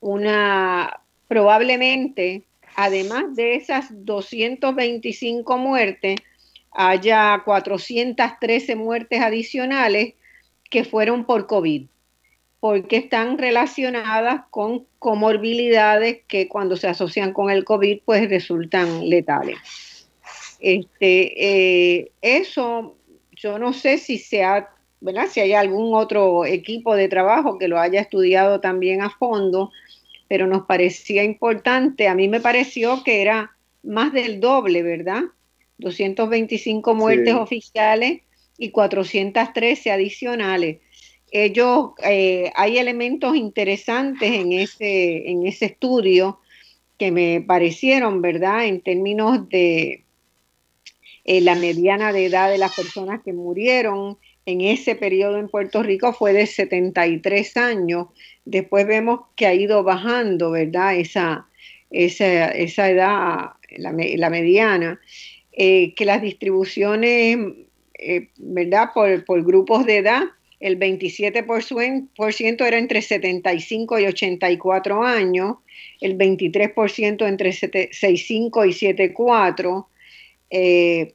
una, probablemente, además de esas 225 muertes, haya 413 muertes adicionales que fueron por COVID, porque están relacionadas con comorbilidades que cuando se asocian con el COVID pues resultan letales. Este, eh, eso yo no sé si se ha, ¿verdad? Si hay algún otro equipo de trabajo que lo haya estudiado también a fondo, pero nos parecía importante, a mí me pareció que era más del doble, ¿verdad? 225 muertes oficiales y 413 adicionales. Ellos, eh, hay elementos interesantes en ese, en ese estudio que me parecieron, ¿verdad? En términos de eh, la mediana de edad de las personas que murieron en ese periodo en Puerto Rico fue de 73 años. Después vemos que ha ido bajando, ¿verdad? Esa, edad, la, mediana. Eh, que las distribuciones, eh, ¿verdad? Por, por, grupos de edad, el 27% era entre 75 y 84 años, el 23% entre 65 y 74, eh,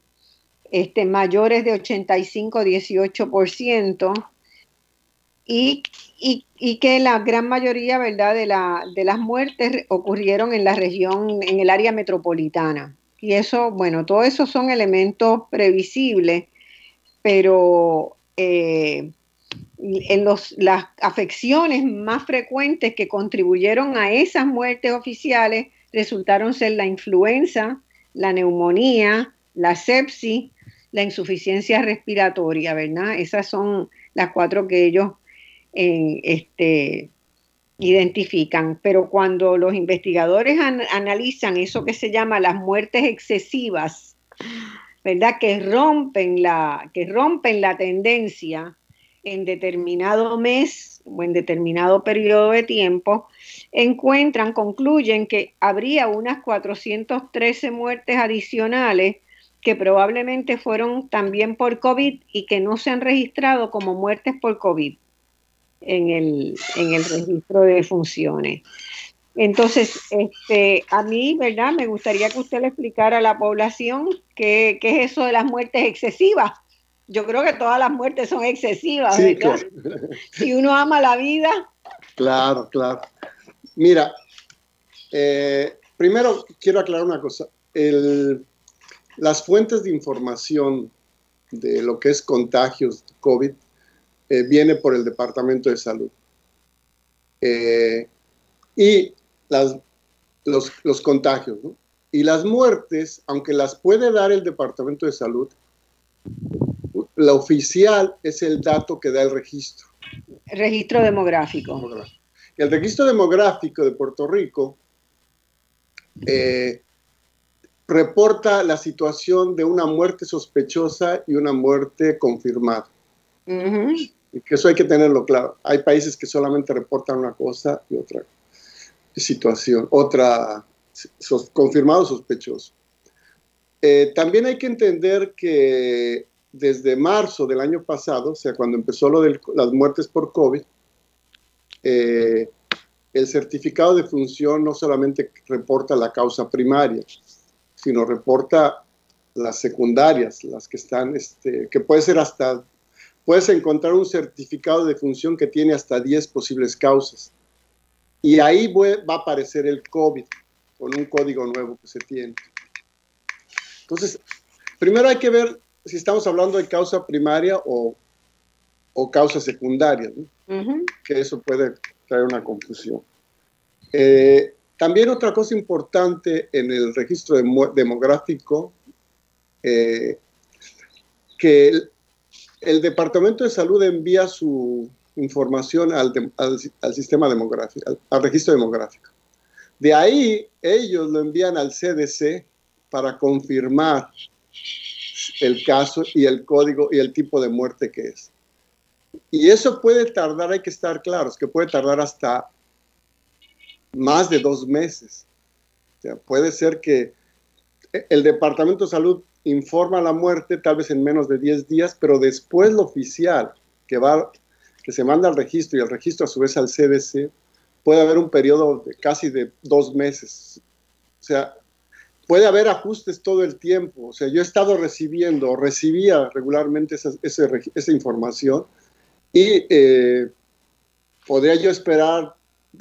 este, mayores de 85 18%, y, y, y, que la gran mayoría, ¿verdad?, de, la, de las muertes ocurrieron en la región, en el área metropolitana. Y eso, bueno, todo eso son elementos previsibles, pero eh, en los, las afecciones más frecuentes que contribuyeron a esas muertes oficiales resultaron ser la influenza, la neumonía, la sepsis, la insuficiencia respiratoria, ¿verdad? Esas son las cuatro que ellos eh, este, identifican, pero cuando los investigadores analizan eso que se llama las muertes excesivas, ¿verdad? Que rompen la, que rompen la tendencia en determinado mes o en determinado periodo de tiempo, encuentran, concluyen que habría unas 413 muertes adicionales que probablemente fueron también por COVID y que no se han registrado como muertes por COVID en el, en el registro de funciones. Entonces, este, a mí, ¿verdad? Me gustaría que usted le explicara a la población qué, qué es eso de las muertes excesivas. Yo creo que todas las muertes son excesivas, ¿verdad? Si uno ama la vida. Claro, claro. Mira, eh, primero quiero aclarar una cosa. El, las fuentes de información de lo que es contagios COVID eh, viene por el Departamento de Salud. Eh, y las, los, contagios. Y las muertes, aunque las puede dar el Departamento de Salud, la oficial es el dato que da el registro. Registro demográfico. El registro demográfico de Puerto Rico eh, reporta la situación de una muerte sospechosa y una muerte confirmada. Y que eso hay que tenerlo claro. Hay países que solamente reportan una cosa y otra situación, otra confirmado sospechoso. Eh, también hay que entender que desde marzo del año pasado, o sea, cuando empezó lo de las muertes por COVID, eh, el certificado de función no solamente reporta la causa primaria, sino reporta las secundarias, las que están, este, que puede ser hasta puedes encontrar un certificado de función que tiene hasta 10 posibles causas. Y ahí va a aparecer el COVID con un código nuevo que se tiene. Entonces, primero hay que ver si estamos hablando de causa primaria o, o causa secundaria, que eso puede traer una confusión. Eh, también otra cosa importante en el registro demográfico, eh, que el Departamento de Salud envía su información al, sistema demográfico, al, registro demográfico. De ahí ellos lo envían al CDC para confirmar el caso y el código y el tipo de muerte que es. Y eso puede tardar, hay que estar claros, que puede tardar hasta más de dos meses. O sea, puede ser que el Departamento de Salud informa la muerte tal vez en menos de 10 días, pero después lo oficial que, va, que se manda al registro y el registro a su vez al CDC, puede haber un periodo de casi de dos meses. O sea, puede haber ajustes todo el tiempo. O sea, yo he estado recibiendo recibía regularmente esa, esa, información y eh, podría yo esperar,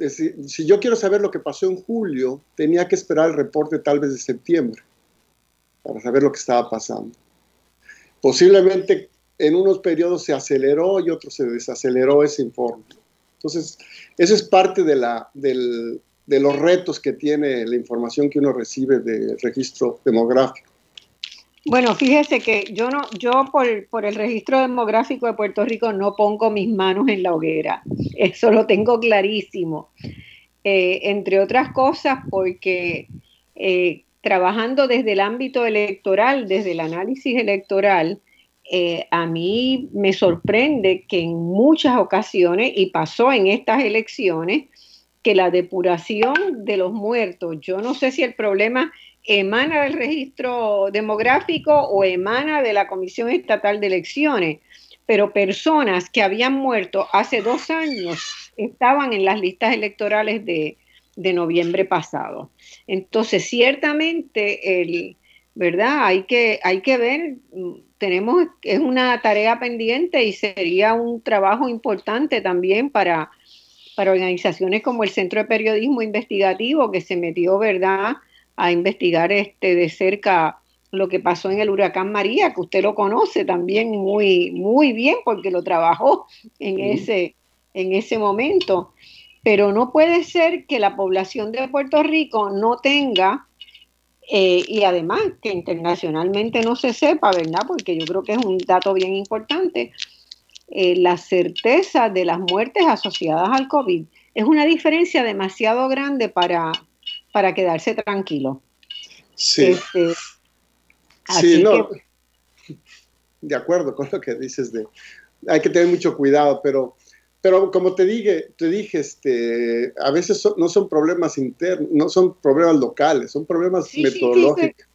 si yo quiero saber lo que pasó en julio, tenía que esperar el reporte tal vez de septiembre para saber lo que estaba pasando. Posiblemente en unos periodos se aceleró y otros se desaceleró ese informe. Entonces, eso es parte de, la, del, de los retos que tiene la información que uno recibe del registro demográfico. Bueno, fíjese que yo no, yo por, por, el registro demográfico de Puerto Rico no pongo mis manos en la hoguera. Eso lo tengo clarísimo. Eh, entre otras cosas, porque eh, trabajando desde el ámbito electoral, desde el análisis electoral, eh, a mí me sorprende que en muchas ocasiones, y pasó en estas elecciones, que la depuración de los muertos, yo no sé si el problema emana del registro demográfico o emana de la Comisión Estatal de Elecciones, pero personas que habían muerto hace dos años estaban en las listas electorales de, de noviembre pasado. Entonces, ciertamente, ¿verdad? Hay que, hay que ver, tenemos, es una tarea pendiente y sería un trabajo importante también para para organizaciones como el Centro de Periodismo Investigativo, que se metió, ¿verdad?, a investigar este de cerca lo que pasó en el huracán María, que usted lo conoce también muy, muy bien porque lo trabajó en, ese, en ese momento. Pero no puede ser que la población de Puerto Rico no tenga, eh, y además que internacionalmente no se sepa, ¿verdad? Porque yo creo que es un dato bien importante, eh, la certeza de las muertes asociadas al COVID es una diferencia demasiado grande para, para quedarse tranquilo. Sí. Este, sí, no. De acuerdo con lo que dices de hay que tener mucho cuidado, pero pero como te dije, te dije, este, a veces no son problemas internos, no son problemas locales, son problemas metodológicos.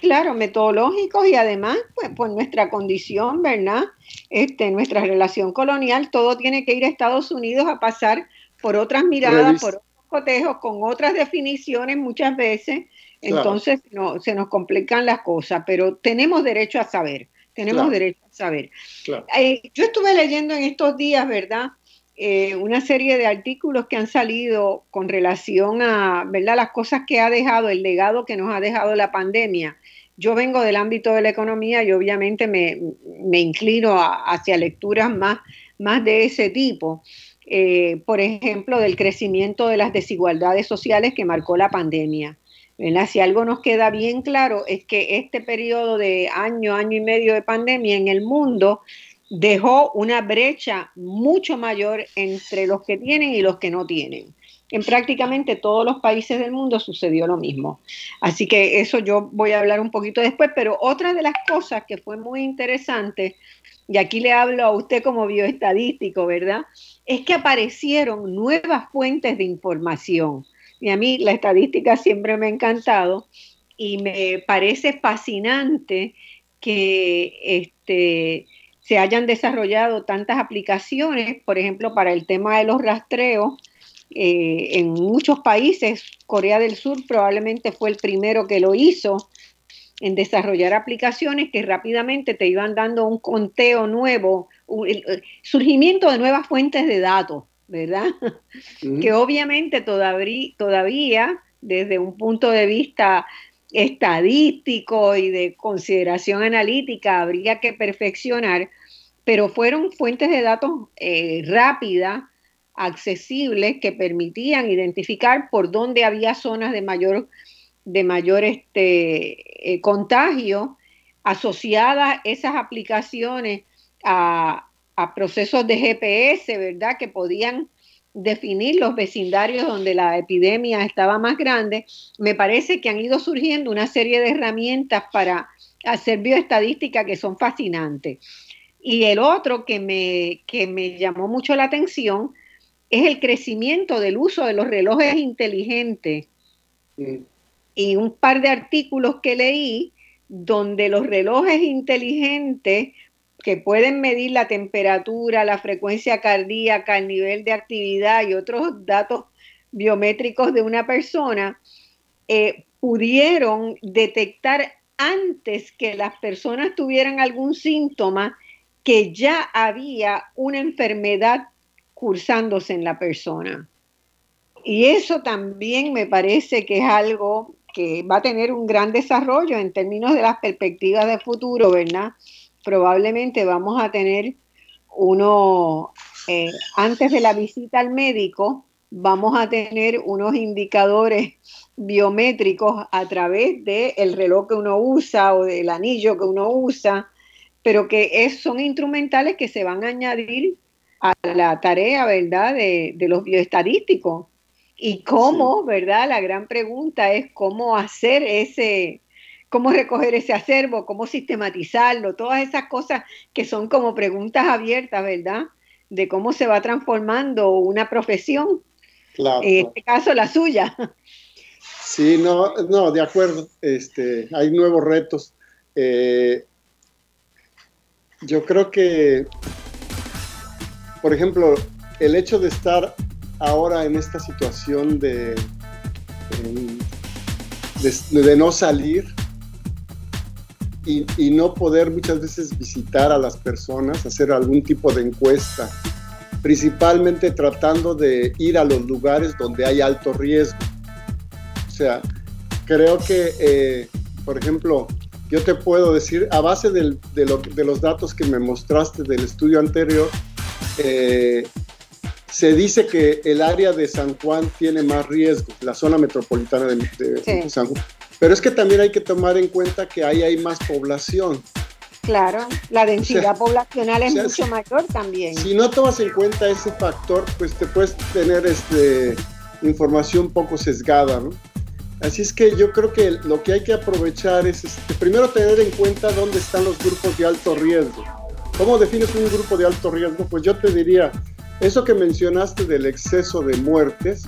Claro, metodológicos y además, pues por nuestra condición, ¿verdad? Este, nuestra relación colonial, todo tiene que ir a Estados Unidos a pasar por otras miradas, por otros cotejos, con otras definiciones muchas veces. Entonces no, se nos complican las cosas, pero tenemos derecho a saber, tenemos derecho a saber. Eh, yo estuve leyendo en estos días, ¿verdad? Eh, una serie de artículos que han salido con relación a ¿verdad? las cosas que ha dejado, el legado que nos ha dejado la pandemia. Yo vengo del ámbito de la economía y obviamente me, inclino hacia lecturas más, más de ese tipo. Eh, por ejemplo, del crecimiento de las desigualdades sociales que marcó la pandemia. Si algo nos queda bien claro es que este periodo de año, año y medio de pandemia en el mundo dejó una brecha mucho mayor entre los que tienen y los que no tienen. En prácticamente todos los países del mundo sucedió lo mismo. Así que eso yo voy a hablar un poquito después, pero otra de las cosas que fue muy interesante, y aquí le hablo a usted como bioestadístico, ¿verdad? Es que aparecieron nuevas fuentes de información. Y a mí la estadística siempre me ha encantado y me parece fascinante que este, se hayan desarrollado tantas aplicaciones, por ejemplo, para el tema de los rastreos. Eh, en muchos países, Corea del Sur probablemente fue el primero que lo hizo en desarrollar aplicaciones que rápidamente te iban dando un conteo nuevo, el, surgimiento de nuevas fuentes de datos, ¿verdad? Que obviamente todavía, todavía, desde un punto de vista estadístico y de consideración analítica, habría que perfeccionar, pero fueron fuentes de datos eh, rápidas, accesibles, que permitían identificar por dónde había zonas de mayor, de mayor este, eh, contagio, asociadas esas aplicaciones a, a procesos de GPS, ¿verdad? Que podían definir los vecindarios donde la epidemia estaba más grande, me parece que han ido surgiendo una serie de herramientas para hacer bioestadística que son fascinantes. Y el otro que me, que me llamó mucho la atención es el crecimiento del uso de los relojes inteligentes. Y un par de artículos que leí donde los relojes inteligentes que pueden medir la temperatura, la frecuencia cardíaca, el nivel de actividad y otros datos biométricos de una persona, eh, pudieron detectar antes que las personas tuvieran algún síntoma que ya había una enfermedad cursándose en la persona. Y eso también me parece que es algo que va a tener un gran desarrollo en términos de las perspectivas de futuro, ¿verdad? Probablemente vamos a tener uno, eh, antes de la visita al médico, vamos a tener unos indicadores biométricos a través del reloj que uno usa o del anillo que uno usa, pero que es, son instrumentales que se van a añadir a la tarea, ¿verdad?, de, de los bioestadísticos. Y cómo, ¿verdad? La gran pregunta es cómo hacer ese, cómo recoger ese acervo, cómo sistematizarlo, todas esas cosas que son como preguntas abiertas, ¿verdad? De cómo se va transformando una profesión, claro. en este caso la suya. Sí, no, no, de acuerdo. Este, hay nuevos retos. Eh, yo creo que, por ejemplo, el hecho de estar ahora en esta situación de, de, no salir y, y, no poder muchas veces visitar a las personas, hacer algún tipo de encuesta, principalmente tratando de ir a los lugares donde hay alto riesgo. O sea, creo que, eh, por ejemplo, yo te puedo decir, a base de, de, los datos que me mostraste del estudio anterior, eh, se dice que el área de San Juan tiene más riesgo, la zona metropolitana de, San Juan. Pero es que también hay que tomar en cuenta que ahí hay más población. Claro, la densidad poblacional es mucho mayor también. Si no tomas en cuenta ese factor, pues te puedes tener este, información poco sesgada, ¿no? Así es que yo creo que lo que hay que aprovechar es este, primero tener en cuenta dónde están los grupos de alto riesgo. ¿Cómo defines un grupo de alto riesgo? Pues yo te diría, eso que mencionaste del exceso de muertes,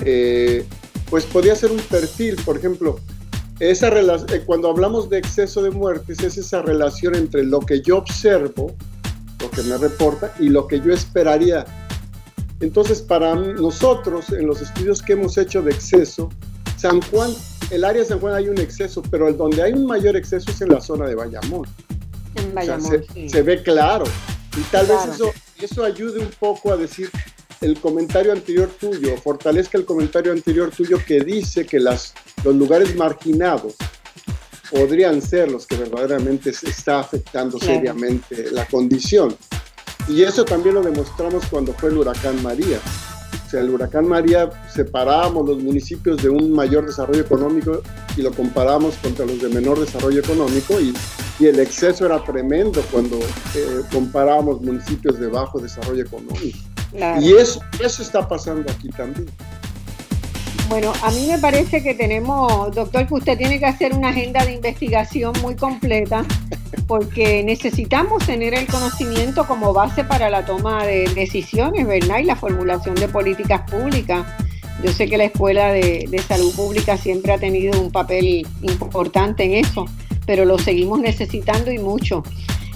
eh, pues podría ser un perfil, por ejemplo, esa eh, cuando hablamos de exceso de muertes es esa relación entre lo que yo observo, lo que me reporta, y lo que yo esperaría. Entonces, para nosotros, en los estudios que hemos hecho de exceso, San Juan, el área de San Juan hay un exceso, pero el donde hay un mayor exceso es en la zona de Bayamón. En Bayamón, se, ve claro. Y tal vez eso eso ayude un poco a decir el comentario anterior tuyo, fortalezca el comentario anterior tuyo que dice que las, los lugares marginados podrían ser los que verdaderamente se está afectando seriamente la condición. Y eso también lo demostramos cuando fue el huracán María. O sea, el huracán María separábamos los municipios de un mayor desarrollo económico y lo comparábamos contra los de menor desarrollo económico y y el exceso era tremendo cuando eh, comparábamos municipios de bajo desarrollo económico. Y eso, eso está pasando aquí también. Bueno, a mí me parece que tenemos, doctor, que usted tiene que hacer una agenda de investigación muy completa porque necesitamos tener el conocimiento como base para la toma de decisiones, ¿verdad? Y la formulación de políticas públicas. Yo sé que la Escuela de, de Salud Pública siempre ha tenido un papel importante en eso pero lo seguimos necesitando y mucho.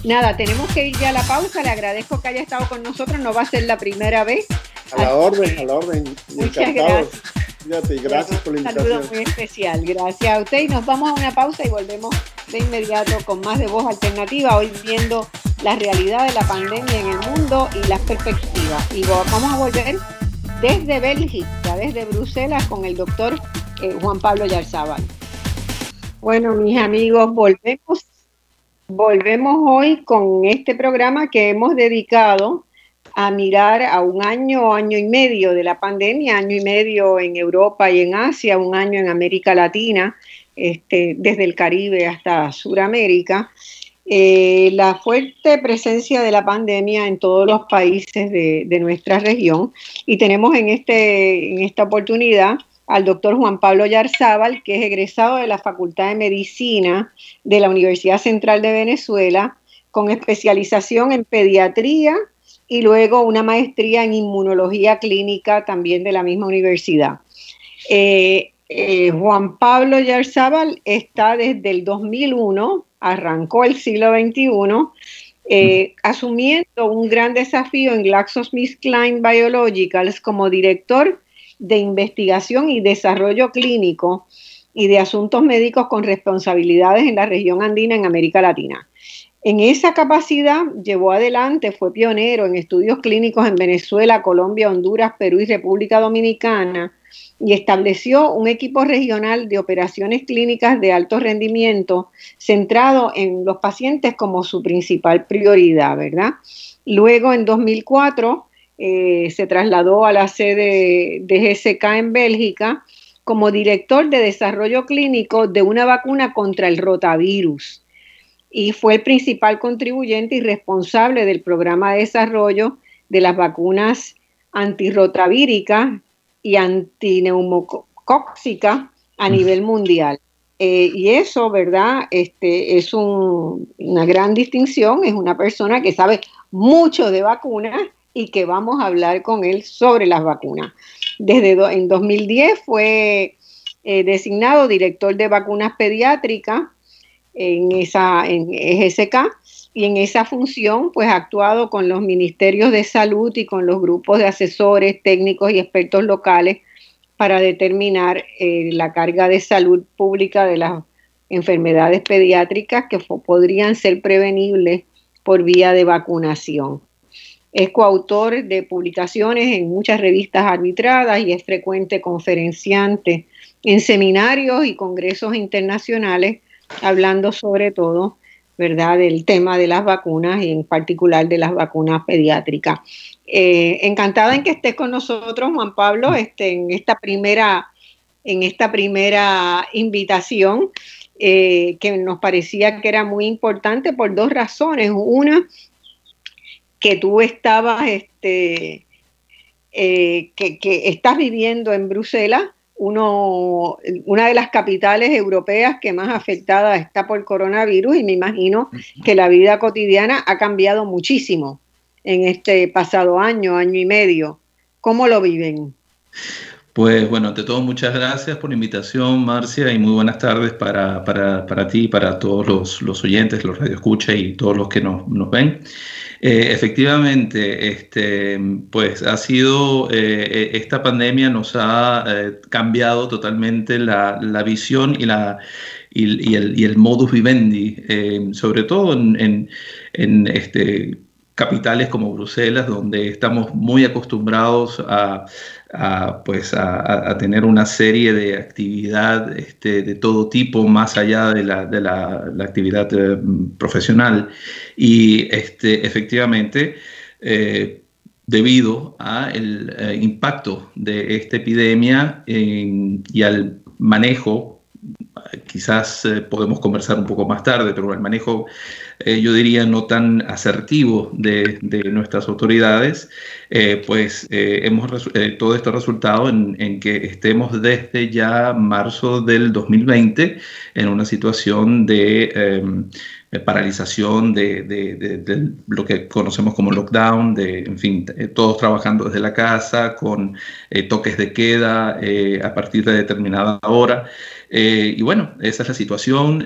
Nada, tenemos que ir ya a la pausa. Le agradezco que haya estado con nosotros. No va a ser la primera vez. A la orden, a la orden. Muchas gracias. Fíjate, gracias por la invitación. Un saludo muy especial. Gracias a usted. Y nos vamos a una pausa y volvemos de inmediato con más de voz alternativa. Hoy viendo la realidad de la pandemia en el mundo y las perspectivas. Y vamos a volver desde Bélgica, desde Bruselas, con el doctor eh, Juan Pablo Yarzábal. Bueno, mis amigos, volvemos, volvemos hoy con este programa que hemos dedicado a mirar a un año, año y medio de la pandemia, año y medio en Europa y en Asia, un año en América Latina, este, desde el Caribe hasta Sudamérica. Eh, la fuerte presencia de la pandemia en todos los países de, de nuestra región y tenemos en, este, en esta oportunidad al doctor Juan Pablo Yarzábal, que es egresado de la Facultad de Medicina de la Universidad Central de Venezuela, con especialización en pediatría y luego una maestría en inmunología clínica también de la misma universidad. Eh, eh, Juan Pablo Yarzábal está desde el 2001, arrancó el siglo XXI, eh, asumiendo un gran desafío en GlaxoSmithKline Biologicals como director de investigación y desarrollo clínico y de Asuntos Médicos con responsabilidades en la región andina en América Latina. En esa capacidad llevó adelante, fue pionero en estudios clínicos en Venezuela, Colombia, Honduras, Perú y República Dominicana y estableció un equipo regional de operaciones clínicas de alto rendimiento centrado en los pacientes como su principal prioridad, ¿verdad? Luego, en 2004, eh, se trasladó a la sede de GSK en Bélgica como director de desarrollo clínico de una vacuna contra el rotavirus y fue el principal contribuyente y responsable del programa de desarrollo de las vacunas antirrotavíricas y antineumocóxicas a nivel mundial. Eh, y eso, ¿verdad? Este, es una gran distinción, es una persona que sabe mucho de vacunas y que vamos a hablar con él sobre las vacunas. Desde en 2010 fue eh, designado director de vacunas pediátricas en esa en GSK y en esa función pues ha actuado con los ministerios de salud y con los grupos de asesores técnicos y expertos locales para determinar eh, la carga de salud pública de las enfermedades pediátricas que podrían ser prevenibles por vía de vacunación. Es coautor de publicaciones en muchas revistas arbitradas y es frecuente conferenciante en seminarios y congresos internacionales hablando sobre todo, ¿verdad?, del tema de las vacunas y en particular de las vacunas pediátricas. Eh, encantada en que estés con nosotros, Juan Pablo, este, en esta primera, en esta primera invitación, eh, que nos parecía que era muy importante por dos razones. Una, que tú estabas, este, eh, que, que estás viviendo en Bruselas uno, una de las capitales europeas que más afectada está por coronavirus y me imagino que la vida cotidiana ha cambiado muchísimo en este pasado año, año y medio. ¿Cómo lo viven? Pues bueno, ante todo muchas gracias por la invitación, Marcia, y muy buenas tardes para, para, para ti, para todos los, los oyentes, los radioescuchas y todos los que nos, nos ven. Eh, efectivamente, este, pues ha sido, eh, eh, esta pandemia nos ha cambiado totalmente la, visión y, la, y, el, modus vivendi, sobre todo en, en este, capitales como Bruselas, donde estamos muy acostumbrados a a, pues a, tener una serie de actividad este, de todo tipo más allá de la, de la, actividad eh, profesional. Y este, efectivamente, eh, debido al eh, impacto de esta epidemia y al manejo, quizás podemos conversar un poco más tarde, pero el manejo eh, yo diría, no tan asertivo de, nuestras autoridades, eh, pues eh, hemos todo esto ha resultado en, que estemos desde ya marzo del 2020 en una situación de em, paralización de, lo que conocemos como lockdown, de, en fin, todos trabajando desde la casa, con toques de queda a partir de determinada hora. y bueno, esa es la situación.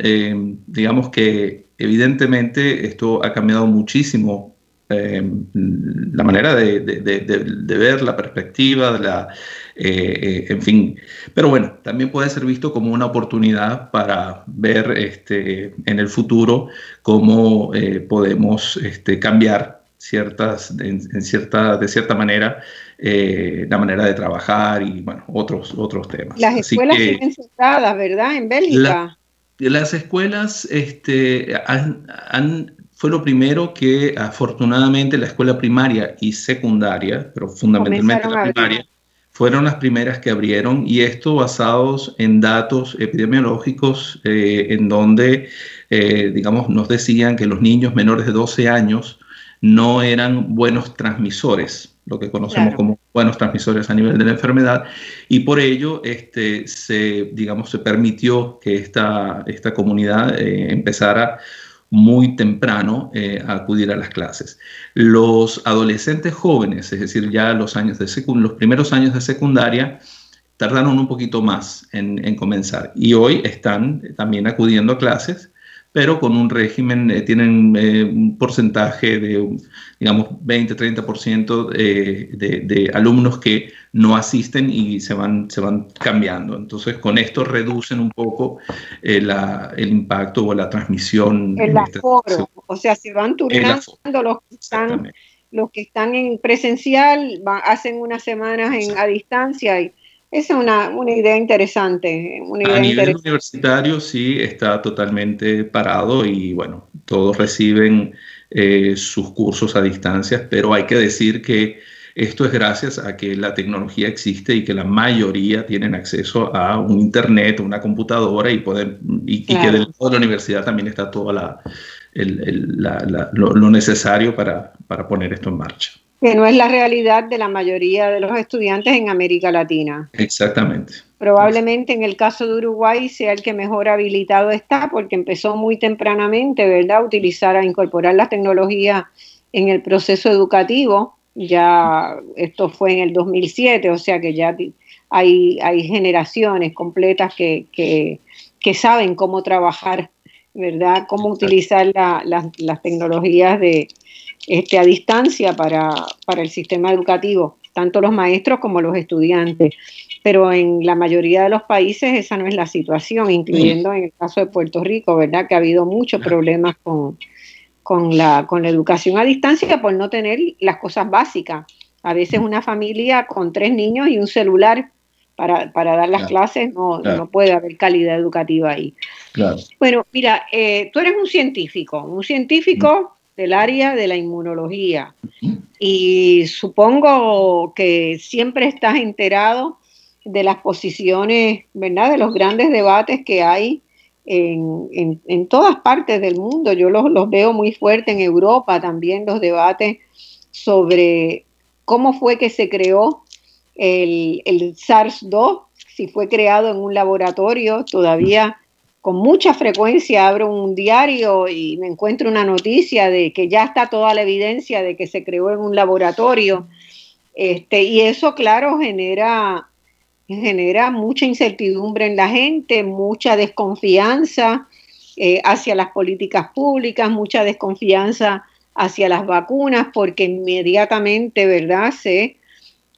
digamos que evidentemente esto ha cambiado muchísimo eh, la manera de, ver, la perspectiva, de la, eh, eh, en fin. Pero bueno, también puede ser visto como una oportunidad para ver este, en el futuro cómo podemos este, cambiar ciertas, en, cierta, de cierta manera la manera de trabajar y bueno, otros, otros temas. Las escuelas siguen cerradas, ¿verdad? En Bélgica. Las escuelas este, han, fue lo primero que afortunadamente la escuela primaria y secundaria, pero fundamentalmente la primaria, fueron las primeras que abrieron y esto basados en datos epidemiológicos eh, en donde, eh, digamos, nos decían que los niños menores de 12 años no eran buenos transmisores lo que conocemos como buenos transmisores a nivel de la enfermedad, y por ello este, se, digamos, se permitió que esta, esta comunidad eh, empezara muy temprano eh, a acudir a las clases. Los adolescentes jóvenes, es decir, ya los, años de los primeros años de secundaria, tardaron un poquito más en, en, comenzar y hoy están también acudiendo a clases pero con un régimen, eh, tienen eh, un porcentaje de, digamos, 20-30% de, de, de, alumnos que no asisten y se van, se van cambiando. Entonces, con esto reducen un poco eh, la, el impacto o la transmisión. El aforo, o sea, se van turnando los que están, los que están en presencial, hacen unas semanas en, a distancia y es una, una, idea interesante. Una idea a nivel universitario sí está totalmente parado y bueno, todos reciben eh, sus cursos a distancia, pero hay que decir que esto es gracias a que la tecnología existe y que la mayoría tienen acceso a un internet, una computadora y, poder, y, claro. y que de la universidad también está todo la, el, el, la, lo, lo, necesario para, para poner esto en marcha que no es la realidad de la mayoría de los estudiantes en América Latina. Exactamente. Probablemente en el caso de Uruguay sea el que mejor habilitado está porque empezó muy tempranamente, ¿verdad?, a utilizar, a incorporar las tecnologías en el proceso educativo. Ya esto fue en el 2007, o sea que ya hay, hay generaciones completas que, que, que saben cómo trabajar, ¿verdad?, cómo utilizar la, la, las tecnologías de, este, a distancia para, para el sistema educativo, tanto los maestros como los estudiantes. Pero en la mayoría de los países esa no es la situación, incluyendo en el caso de Puerto Rico, ¿verdad? Que ha habido muchos problemas con, con, la, con la educación a distancia por no tener las cosas básicas. A veces una familia con tres niños y un celular para, para dar las claro, clases no, claro. no, puede haber calidad educativa ahí. Claro. Bueno, mira, eh, tú eres un científico, un científico del área de la inmunología. Y supongo que siempre estás enterado de las posiciones, ¿verdad? De los grandes debates que hay en, en, en todas partes del mundo. Yo los, los, veo muy fuerte en Europa también, los debates sobre cómo fue que se creó el, el SARS-2, si fue creado en un laboratorio, todavía con mucha frecuencia abro un diario y me encuentro una noticia de que ya está toda la evidencia de que se creó en un laboratorio. Este, y eso, claro, genera, genera mucha incertidumbre en la gente, mucha desconfianza eh, hacia las políticas públicas, mucha desconfianza hacia las vacunas, porque inmediatamente, ¿verdad?, se,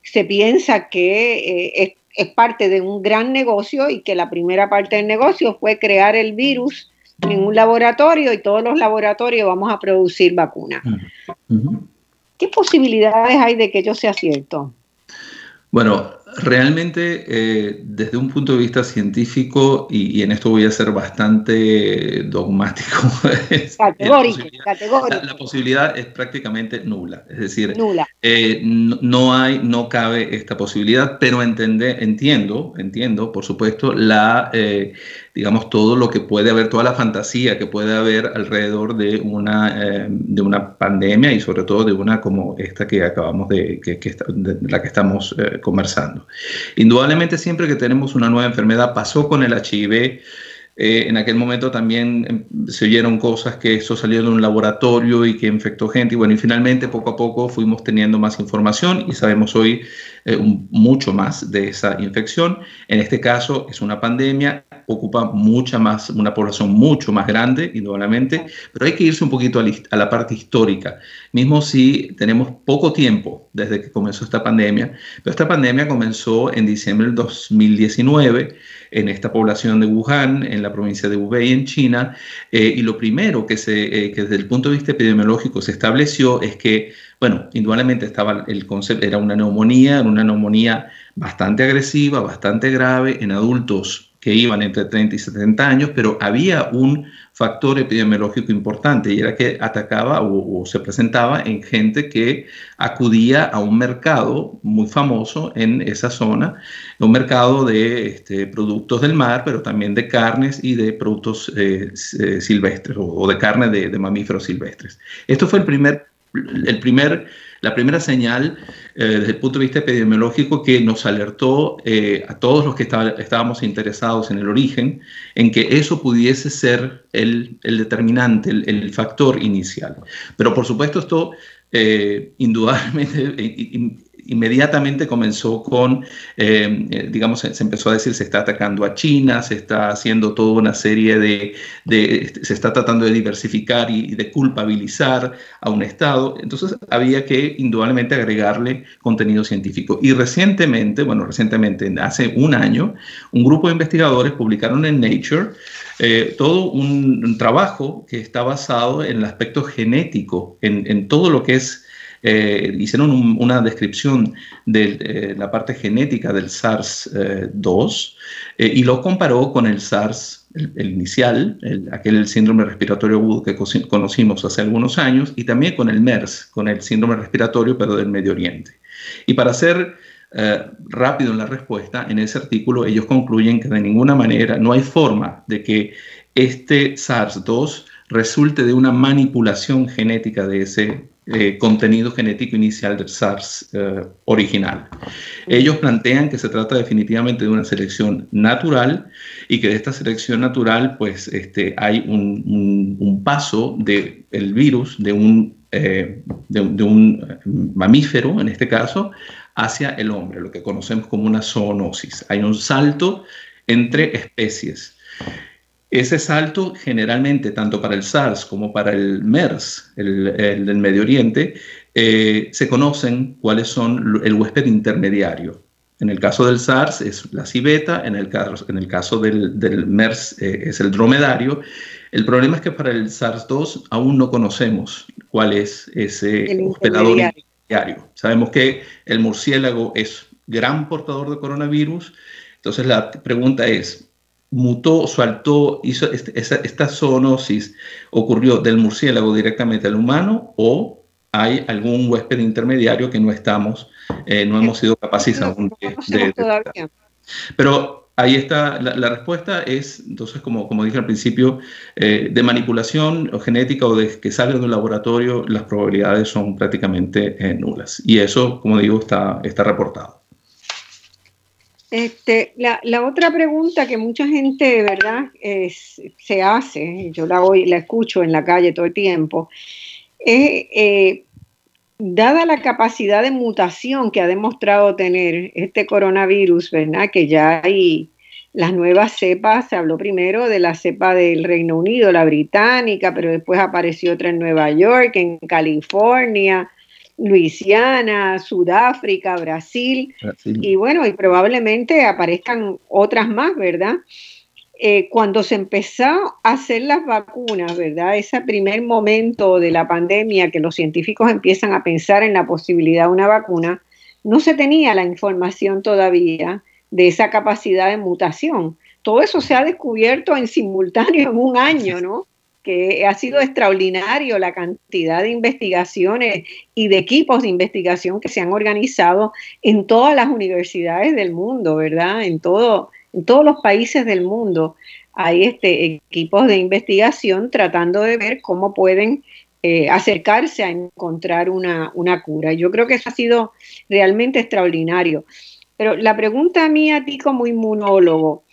se piensa que eh, es parte de un gran negocio y que la primera parte del negocio fue crear el virus en un laboratorio y todos los laboratorios vamos a producir vacunas. Uh -huh. ¿Qué posibilidades hay de que ello sea cierto? Bueno, realmente eh, desde un punto de vista científico, y, y, en esto voy a ser bastante dogmático, categórico, la, categórico. La, la, posibilidad es prácticamente nula, es decir, nula. Eh, no, no, hay, no cabe esta posibilidad, pero entende, entiendo, entiendo, por supuesto, la, eh, digamos, todo lo que puede haber, toda la fantasía que puede haber alrededor de una, eh, de una pandemia y sobre todo de una como esta que acabamos de, que, la que estamos eh, conversando. Indudablemente siempre que tenemos una nueva enfermedad, pasó con el HIV, eh, en aquel momento también em, se oyeron cosas que eso salió de un laboratorio y que infectó gente. Y bueno, y finalmente poco a poco fuimos teniendo más información y sabemos hoy mucho más de esa infección. En este caso es una pandemia, ocupa mucha más, una población mucho más grande, indudablemente, pero hay que irse un poquito a, la parte histórica. Mismo si tenemos poco tiempo desde que comenzó esta pandemia, pero esta pandemia comenzó en diciembre del 2019 en esta población de Wuhan, en la provincia de Hubei, en China, eh, y lo primero que, se, eh, que desde el punto de vista epidemiológico se estableció es que, bueno, indudablemente estaba el concepto, era una neumonía, era una neumonía bastante agresiva, bastante grave en adultos que iban entre 30 y 70 años, pero había un factor epidemiológico importante y era que atacaba o, se presentaba en gente que acudía a un mercado muy famoso en esa zona, un mercado de este, productos del mar, pero también de carnes y de productos eh, eh silvestres o, o, de carne de, de mamíferos silvestres. Esto fue el primer, el primer la primera señal eh, desde el punto de vista epidemiológico que nos alertó eh, a todos los que estábamos interesados en el origen, en que eso pudiese ser el, determinante, el, el, factor inicial. Pero por supuesto esto eh, indudablemente inmediatamente comenzó con, eh, eh, digamos, se, empezó a decir se está atacando a China, se está haciendo toda una serie de, se está tratando de diversificar y, de culpabilizar a un Estado. Entonces había que indudablemente agregarle contenido científico. Y recientemente, bueno, recientemente, hace un año, un grupo de investigadores publicaron en Nature eh, todo un, trabajo que está basado en el aspecto genético, en, en todo lo que es eh, hicieron una descripción de eh, la parte genética del SARS-2 eh, y lo comparó con el SARS, el, inicial, aquel síndrome respiratorio agudo que conocimos hace algunos años, y también con el MERS, con el síndrome respiratorio, pero del Medio Oriente. Y para ser rápido en la respuesta, en ese artículo ellos concluyen que de ninguna manera no hay forma de que este SARS-2 resulte de una manipulación genética de ese eh, contenido genético inicial del SARS eh, original. Ellos plantean que se trata definitivamente de una selección natural y que de esta selección natural pues este, hay un, paso del el virus de un, eh, de, un mamífero, en este caso, hacia el hombre, lo que conocemos como una zoonosis. Hay un salto entre especies. Ese salto generalmente, tanto para el SARS como para el MERS, el, del Medio Oriente, eh, se conocen cuáles son el huésped intermediario. En el caso del SARS es la civeta, en el caso, en el caso del, MERS eh, es el dromedario. El problema es que para el SARS-2 aún no conocemos cuál es ese hospedador intermediario. Sabemos que el murciélago es gran portador de coronavirus. Entonces la pregunta es, mutó, saltó, hizo este, esta zoonosis ocurrió del murciélago directamente al humano o hay algún huésped intermediario que no estamos, eh, no hemos sido capaces aún de, Pero ahí está, la, respuesta es, entonces, como, como dije al principio, eh, de manipulación o genética o de que salga de un laboratorio, las probabilidades son prácticamente eh, nulas. Y eso, como digo, está, está reportado. Este, la, otra pregunta que mucha gente, ¿verdad?, se hace, yo la, voy, la escucho en la calle todo el tiempo, es, eh, dada la capacidad de mutación que ha demostrado tener este coronavirus, ¿verdad?, que ya hay las nuevas cepas, se habló primero de la cepa del Reino Unido, la británica, pero después apareció otra en Nueva York, en California, Luisiana, Sudáfrica, Brasil, y bueno, y probablemente aparezcan otras más, ¿verdad? Eh, cuando se empezó a hacer las vacunas, ¿verdad? Ese primer momento de la pandemia que los científicos empiezan a pensar en la posibilidad de una vacuna, no se tenía la información todavía de esa capacidad de mutación. Todo eso se ha descubierto en simultáneo en un año, ¿no? Que ha sido extraordinario la cantidad de investigaciones y de equipos de investigación que se han organizado en todas las universidades del mundo, ¿verdad? En, todo, en todos los países del mundo hay este, equipos de investigación tratando de ver cómo pueden eh, acercarse a encontrar una, una cura. Yo creo que eso ha sido realmente extraordinario. Pero la pregunta mía a ti como inmunólogo,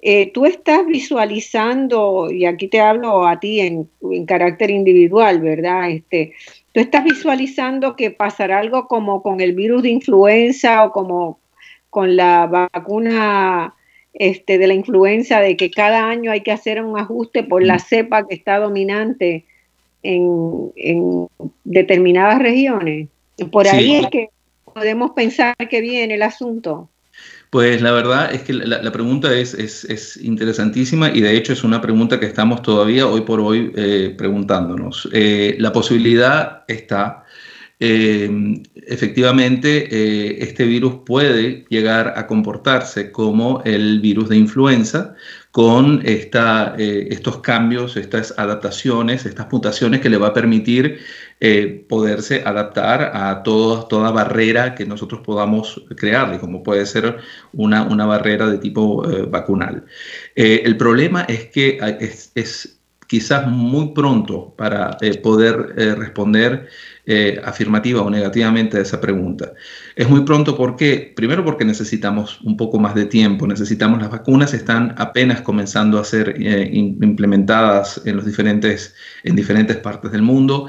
eh, tú estás visualizando, y aquí te hablo a ti en, carácter individual, ¿verdad? Este, tú estás visualizando que pasará algo como con el virus de influenza o como con la vacuna este, de la influenza, de que cada año hay que hacer un ajuste por la cepa que está dominante en, determinadas regiones. Por ahí es que podemos pensar que viene el asunto. Pues la verdad es que la, pregunta es, es, interesantísima y de hecho es una pregunta que estamos todavía hoy por hoy eh, preguntándonos. Eh, la posibilidad está, eh, efectivamente, este virus puede llegar a comportarse como el virus de influenza con esta, estos cambios, estas adaptaciones, estas mutaciones que le va a permitir eh, poderse adaptar a todo, toda barrera que nosotros podamos crearle, como puede ser una, una barrera de tipo eh, vacunal. Eh, el problema es que es, es quizás muy pronto para poder responder afirmativa o negativamente a esa pregunta. Es muy pronto porque, primero porque necesitamos un poco más de tiempo, necesitamos las vacunas, están apenas comenzando a ser implementadas en, los diferentes, en diferentes partes del mundo.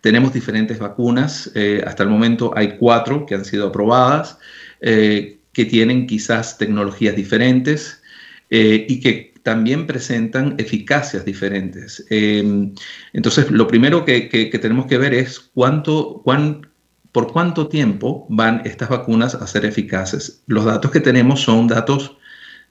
Tenemos diferentes vacunas, eh, hasta el momento hay cuatro que han sido aprobadas, eh, que tienen quizás tecnologías diferentes y que también presentan eficacias diferentes. entonces, lo primero que, tenemos que ver es cuánto, cuán, por cuánto tiempo van estas vacunas a ser eficaces. Los datos que tenemos son datos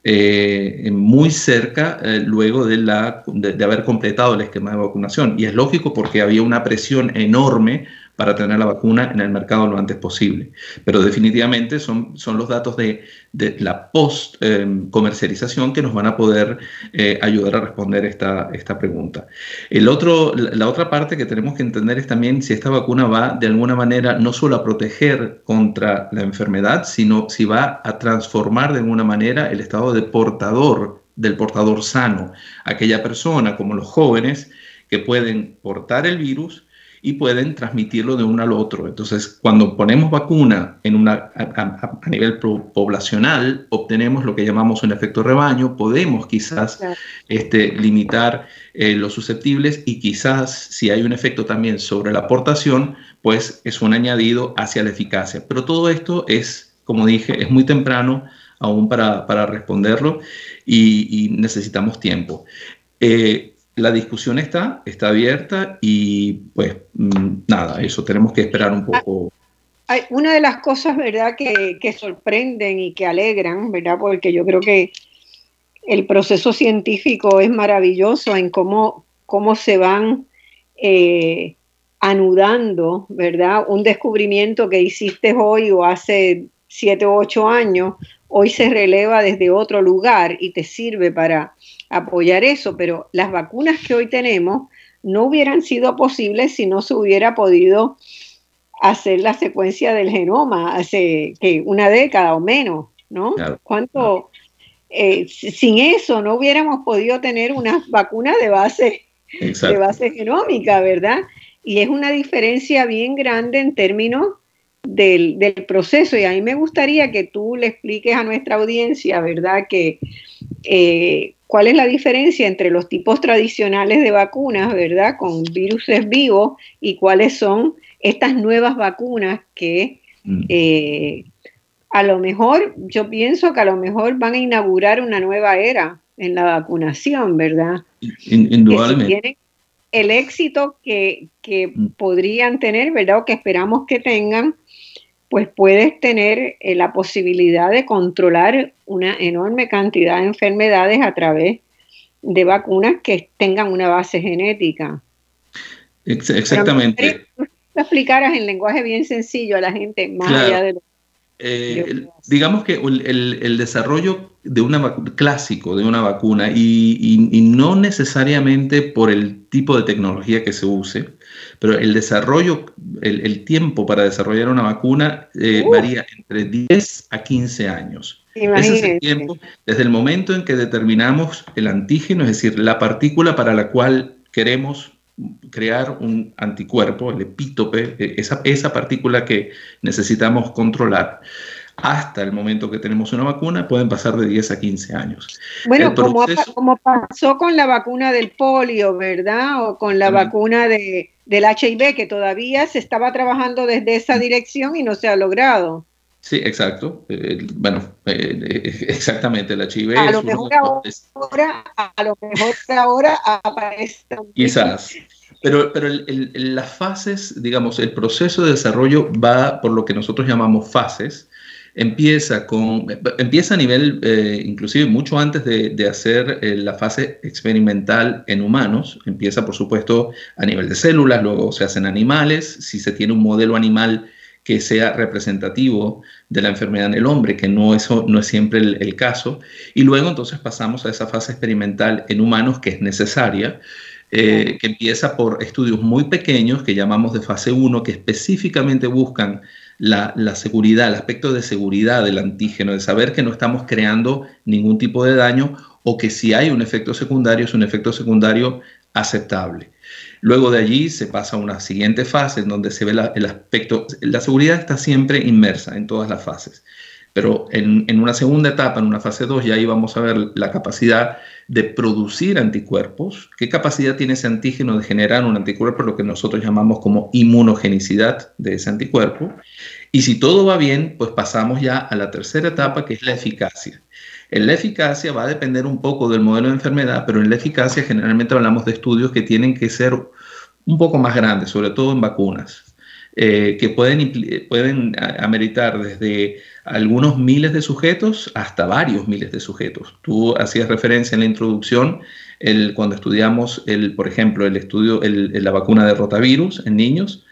eh, muy cerca eh, luego de, la, de, haber completado el esquema de vacunación. Y es lógico porque había una presión enorme para tener la vacuna en el mercado lo antes posible. Pero definitivamente son, son los datos de, la post-comercialización que nos van a poder eh, ayudar a responder esta, esta pregunta. El otro, la otra parte que tenemos que entender es también si esta vacuna va de alguna manera no solo a proteger contra la enfermedad, sino si va a transformar de alguna manera el estado de portador, del portador sano, aquella persona como los jóvenes que pueden portar el virus, y pueden transmitirlo de uno al otro. Entonces, cuando ponemos vacuna en una, a, nivel poblacional, obtenemos lo que llamamos un efecto rebaño, podemos quizás este, limitar eh, los susceptibles y quizás si hay un efecto también sobre la aportación, pues es un añadido hacia la eficacia. Pero todo esto es, como dije, es muy temprano aún para, para responderlo y, y necesitamos tiempo. Eh, la discusión está, está abierta y pues mm, nada, eso tenemos que esperar un poco. Hay una de las cosas, ¿verdad?, que, sorprenden y que alegran, ¿verdad? Porque yo creo que el proceso científico es maravilloso en cómo, cómo se van eh, anudando, ¿verdad? Un descubrimiento que hiciste hoy o hace siete o ocho años, hoy se releva desde otro lugar y te sirve para apoyar eso, pero las vacunas que hoy tenemos no hubieran sido posibles si no se hubiera podido hacer la secuencia del genoma hace una década o menos, ¿no? ¿Cuánto? Eh, sin eso no hubiéramos podido tener una vacuna de base, de base genómica, ¿verdad? Y es una diferencia bien grande en términos del, del, proceso. Y a mí me gustaría que tú le expliques a nuestra audiencia, ¿verdad? Que eh, cuál es la diferencia entre los tipos tradicionales de vacunas, ¿verdad? Con virus vivos y cuáles son estas nuevas vacunas que mm. eh, a lo mejor, yo pienso que a lo mejor van a inaugurar una nueva era en la vacunación, ¿verdad? Indudablemente. tienen el éxito que, que mm. podrían tener, ¿verdad? O que esperamos que tengan, pues puedes tener eh, la posibilidad de controlar una enorme cantidad de enfermedades a través de vacunas que tengan una base genética. exactamente. Me explicaras en lenguaje bien sencillo a la gente, más allá de lo eh, digamos que el, desarrollo de una clásico de una vacuna y, no necesariamente por el tipo de tecnología que se use, pero el desarrollo, el, tiempo para desarrollar una vacuna eh, varía entre 10 a 15 años. Ese es el tiempo desde el momento en que determinamos el antígeno, es decir, la partícula para la cual queremos crear un anticuerpo, el epítope, e, esa, esa partícula que necesitamos controlar hasta el momento que tenemos una vacuna, pueden pasar de 10 a 15 años. Bueno, como, pasó con la vacuna del polio, ¿verdad? O con la vacuna de, del HIV, que todavía se estaba trabajando desde esa dirección y no se ha logrado. Sí, exacto. Eh, bueno, eh, eh, exactamente, el HIV. A lo mejor ahora, a lo mejor ahora aparece. Quizás. Pero, pero las fases, digamos, el proceso de desarrollo va por lo que nosotros llamamos fases. Empieza, con, empieza a nivel, inclusive mucho antes de, de hacer la fase experimental en humanos. Empieza, por supuesto, a nivel de células, luego se hacen animales. Si se tiene un modelo animal que sea representativo de la enfermedad en el hombre, que no, eso no es siempre el, caso. Y luego entonces pasamos a esa fase experimental en humanos que es necesaria, eh, que empieza por estudios muy pequeños que llamamos de fase 1, que específicamente buscan la, seguridad, el aspecto de seguridad del antígeno, de saber que no estamos creando ningún tipo de daño o que si hay un efecto secundario es un efecto secundario aceptable. Luego de allí se pasa a una siguiente fase en donde se ve el aspecto, la seguridad está siempre inmersa en todas las fases. Pero en, en, una segunda etapa, en una fase 2, ya ahí vamos a ver la capacidad de producir anticuerpos, qué capacidad tiene ese antígeno de generar un anticuerpo, lo que nosotros llamamos como inmunogenicidad de ese anticuerpo. Y si todo va bien, pues pasamos ya a la tercera etapa, que es la eficacia. En la eficacia va a depender un poco del modelo de enfermedad, pero en la eficacia generalmente hablamos de estudios que tienen que ser un poco más grandes, sobre todo en vacunas. Eh, que pueden, pueden ameritar desde algunos miles de sujetos hasta varios miles de sujetos. Tú hacías referencia en la introducción el, cuando estudiamos, el, por ejemplo, el estudio, el, la vacuna de rotavirus en niños,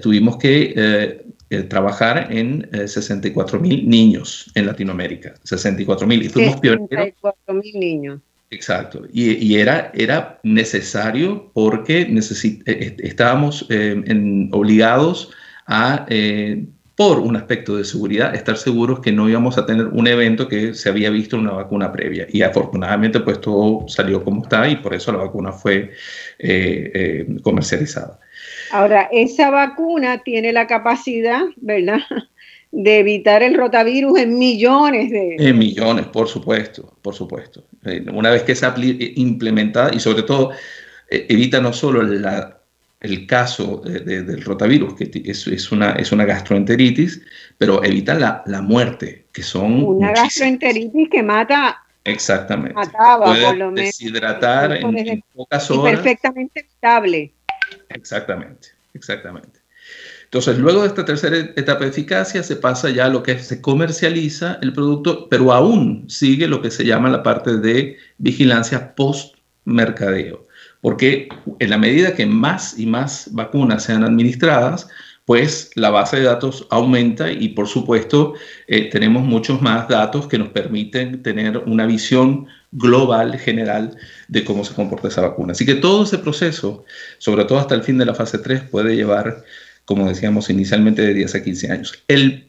tuvimos que eh, eh, trabajar en 64 mil niños en Latinoamérica. 64 mil. Y fuimos pioneros. 64 mil niños. Exacto, y, era, era necesario porque eh, eh, estábamos eh, obligados a, por un aspecto de seguridad, estar seguros que no íbamos a tener un evento que se había visto en una vacuna previa. Y afortunadamente pues todo salió como está y por eso la vacuna fue comercializada. Ahora, esa vacuna tiene la capacidad, ¿verdad? De evitar el rotavirus en millones de... En millones, por supuesto, por supuesto. Eh, una vez que sea implementada y sobre todo eh, evita no solo el caso del rotavirus, que es, una, es una gastroenteritis, pero evita la, la muerte, que son... Una gastroenteritis que mata... Exactamente. Mataba, por lo menos. Deshidratar en, pocas horas. Y perfectamente estable. Exactamente, exactamente. Entonces, luego de esta tercera etapa de eficacia, se pasa ya a lo que se comercializa el producto, pero aún sigue lo que se llama la parte de vigilancia post-mercadeo. Porque en la medida que más y más vacunas sean administradas, pues la base de datos aumenta y por supuesto eh, tenemos muchos más datos que nos permiten tener una visión global, general, de cómo se comporta esa vacuna. Así que todo ese proceso, sobre todo hasta el fin de la fase 3, puede llevar como decíamos inicialmente, de 10 a 15 años. El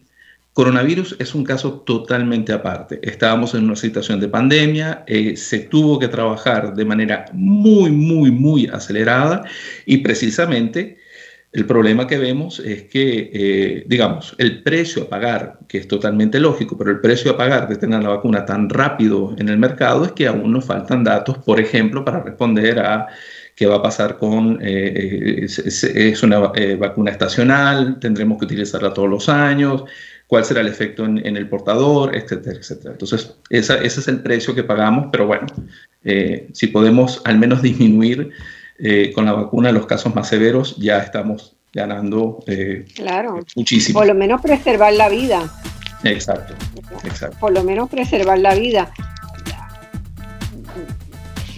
coronavirus es un caso totalmente aparte. Estábamos en una situación de pandemia, eh, se tuvo que trabajar de manera muy, muy, muy acelerada y precisamente el problema que vemos es que, eh, digamos, el precio a pagar, que es totalmente lógico, pero el precio a pagar de tener la vacuna tan rápido en el mercado es que aún nos faltan datos, por ejemplo, para responder a qué va a pasar con, eh, es, una eh, vacuna estacional, tendremos que utilizarla todos los años, cuál será el efecto en, el portador, etcétera, etcétera. Entonces, ese es el precio que pagamos, pero bueno, eh, si podemos al menos disminuir con la vacuna los casos más severos, ya estamos ganando claro. muchísimo. Por lo menos preservar la vida. Exacto, exacto. Por lo menos preservar la vida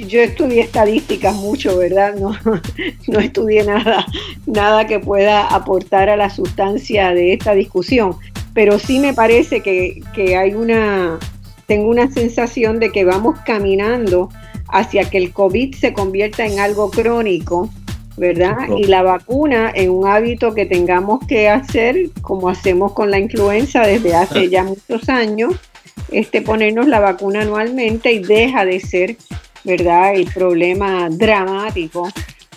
yo estudié estadísticas mucho, ¿verdad? No, no estudié nada, nada que pueda aportar a la sustancia de esta discusión, pero sí me parece que, hay una, tengo una sensación de que vamos caminando hacia que el COVID se convierta en algo crónico, ¿verdad? Y la vacuna en un hábito que tengamos que hacer, como hacemos con la influenza desde hace ya muchos años, este ponernos la vacuna anualmente y deja de ser ¿verdad? El problema dramático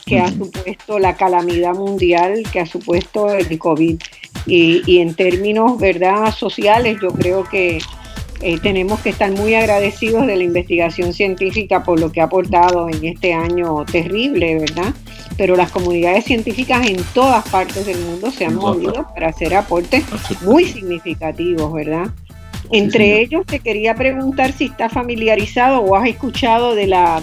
que ha supuesto la calamidad mundial que ha supuesto el COVID. Y, en términos, ¿verdad?, sociales, yo creo que eh, tenemos que estar muy agradecidos de la investigación científica por lo que ha aportado en este año terrible, ¿verdad? Pero las comunidades científicas en todas partes del mundo se han movido para hacer aportes muy significativos, ¿verdad? Entre ellos te quería preguntar si está familiarizado o has escuchado de la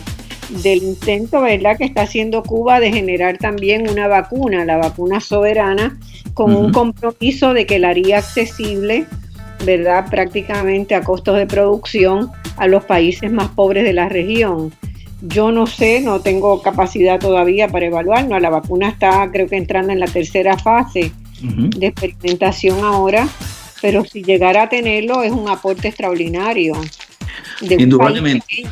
del intento, ¿verdad?, que está haciendo Cuba de generar también una vacuna, la vacuna soberana, con un compromiso de que la haría accesible, ¿verdad?, prácticamente a costos de producción a los países más pobres de la región. Yo no sé, no tengo capacidad todavía para evaluarlo. La vacuna está, creo que entrando en la tercera fase de experimentación ahora pero si llegara a tenerlo es un aporte extraordinario. indudablemente,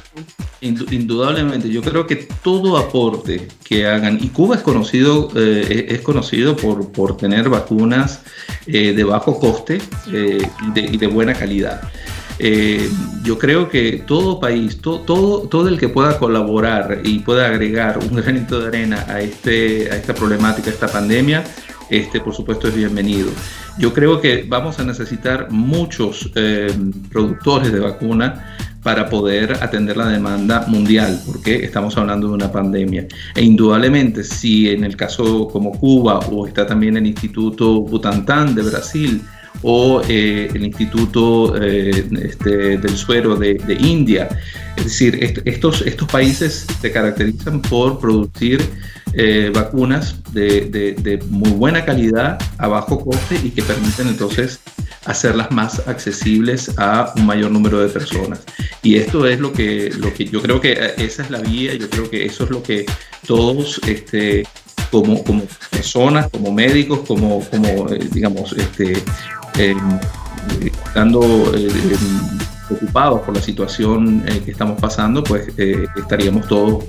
indudablemente, yo creo que todo aporte que hagan, y Cuba es conocido, eh, es conocido por, por tener vacunas eh, de bajo coste eh, y, de, buena calidad. yo creo que todo país, todo, todo el que pueda colaborar y pueda agregar un granito de arena a, este, a esta problemática, a esta pandemia, este, por supuesto es bienvenido. Yo creo que vamos a necesitar muchos eh, productores de vacuna para poder atender la demanda mundial, porque estamos hablando de una pandemia. E indudablemente, si en el caso como Cuba o está también el Instituto Butantan de Brasil, o eh, el Instituto eh, este, del Suero de, India. Es decir, estos, estos países se caracterizan por producir eh, vacunas de, muy buena calidad a bajo coste y que permiten entonces hacerlas más accesibles a un mayor número de personas. Y esto es lo que, lo que yo creo que esa es la vía, yo creo que eso es lo que todos este, como, como personas, como médicos, como, como digamos, este, eh, estando eh, preocupados por la situación eh, que estamos pasando, pues estaríamos todos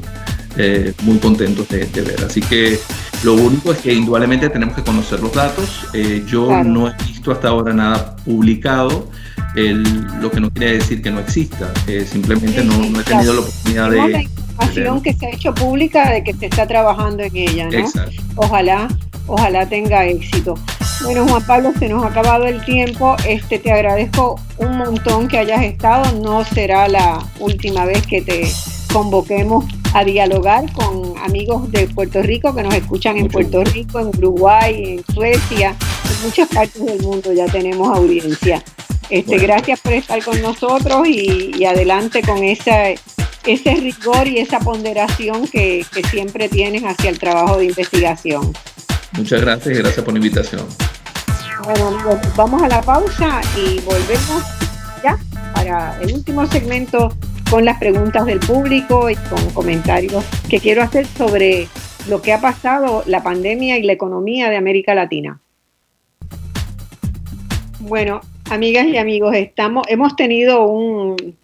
muy contentos de, ver. Así que lo único es que indudablemente tenemos que conocer los datos. yo no he visto hasta ahora nada publicado. lo que no quiere decir que no exista, simplemente no, he tenido la oportunidad de... Información que se ha hecho pública de que se está trabajando en ella, ¿no? Ojalá, ojalá tenga éxito. Bueno, Juan Pablo, se nos ha acabado el tiempo. Este, te agradezco un montón que hayas estado. No será la última vez que te convoquemos a dialogar con amigos de Puerto Rico que nos escuchan en Puerto Rico, en Uruguay, en Suecia, en muchas partes del mundo ya tenemos audiencia. Este, Gracias por estar con nosotros y, adelante con esa, ese rigor y esa ponderación que, que siempre tienes hacia el trabajo de investigación. Muchas gracias y gracias por la invitación. Bueno amigos, vamos a la pausa y volvemos ya para el último segmento con las preguntas del público y con comentarios que quiero hacer sobre lo que ha pasado, la pandemia y la economía de América Latina. Bueno, amigas y amigos, estamos, hemos tenido un,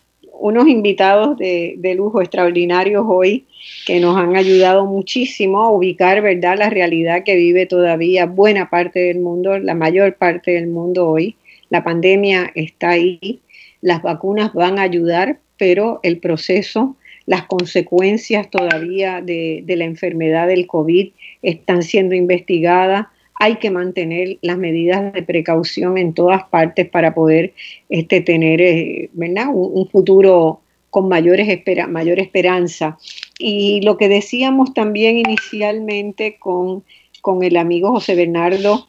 unos invitados de, lujo extraordinarios hoy que nos han ayudado muchísimo a ubicar, ¿verdad?, la realidad que vive todavía buena parte del mundo, la mayor parte del mundo hoy. La pandemia está ahí, las vacunas van a ayudar, pero el proceso, las consecuencias todavía de, de la enfermedad del COVID están siendo investigadas hay que mantener las medidas de precaución en todas partes para poder este, tener eh, Un, futuro con mayores mayor esperanza. Y lo que decíamos también inicialmente con, con el amigo José Bernardo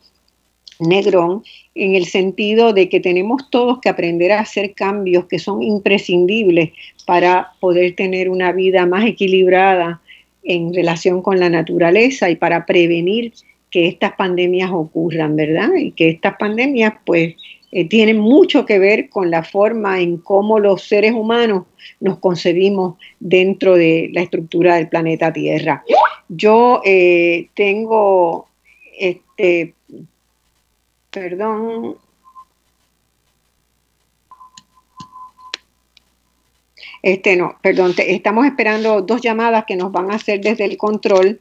Negrón, en el sentido de que tenemos todos que aprender a hacer cambios que son imprescindibles para poder tener una vida más equilibrada en relación con la naturaleza y para prevenir que estas pandemias ocurran, ¿verdad? Y que estas pandemias pues eh, tienen mucho que ver con la forma en cómo los seres humanos nos concebimos dentro de la estructura del planeta Tierra. Yo eh, tengo, este, perdón, este no, perdón, estamos esperando dos llamadas que nos van a hacer desde el control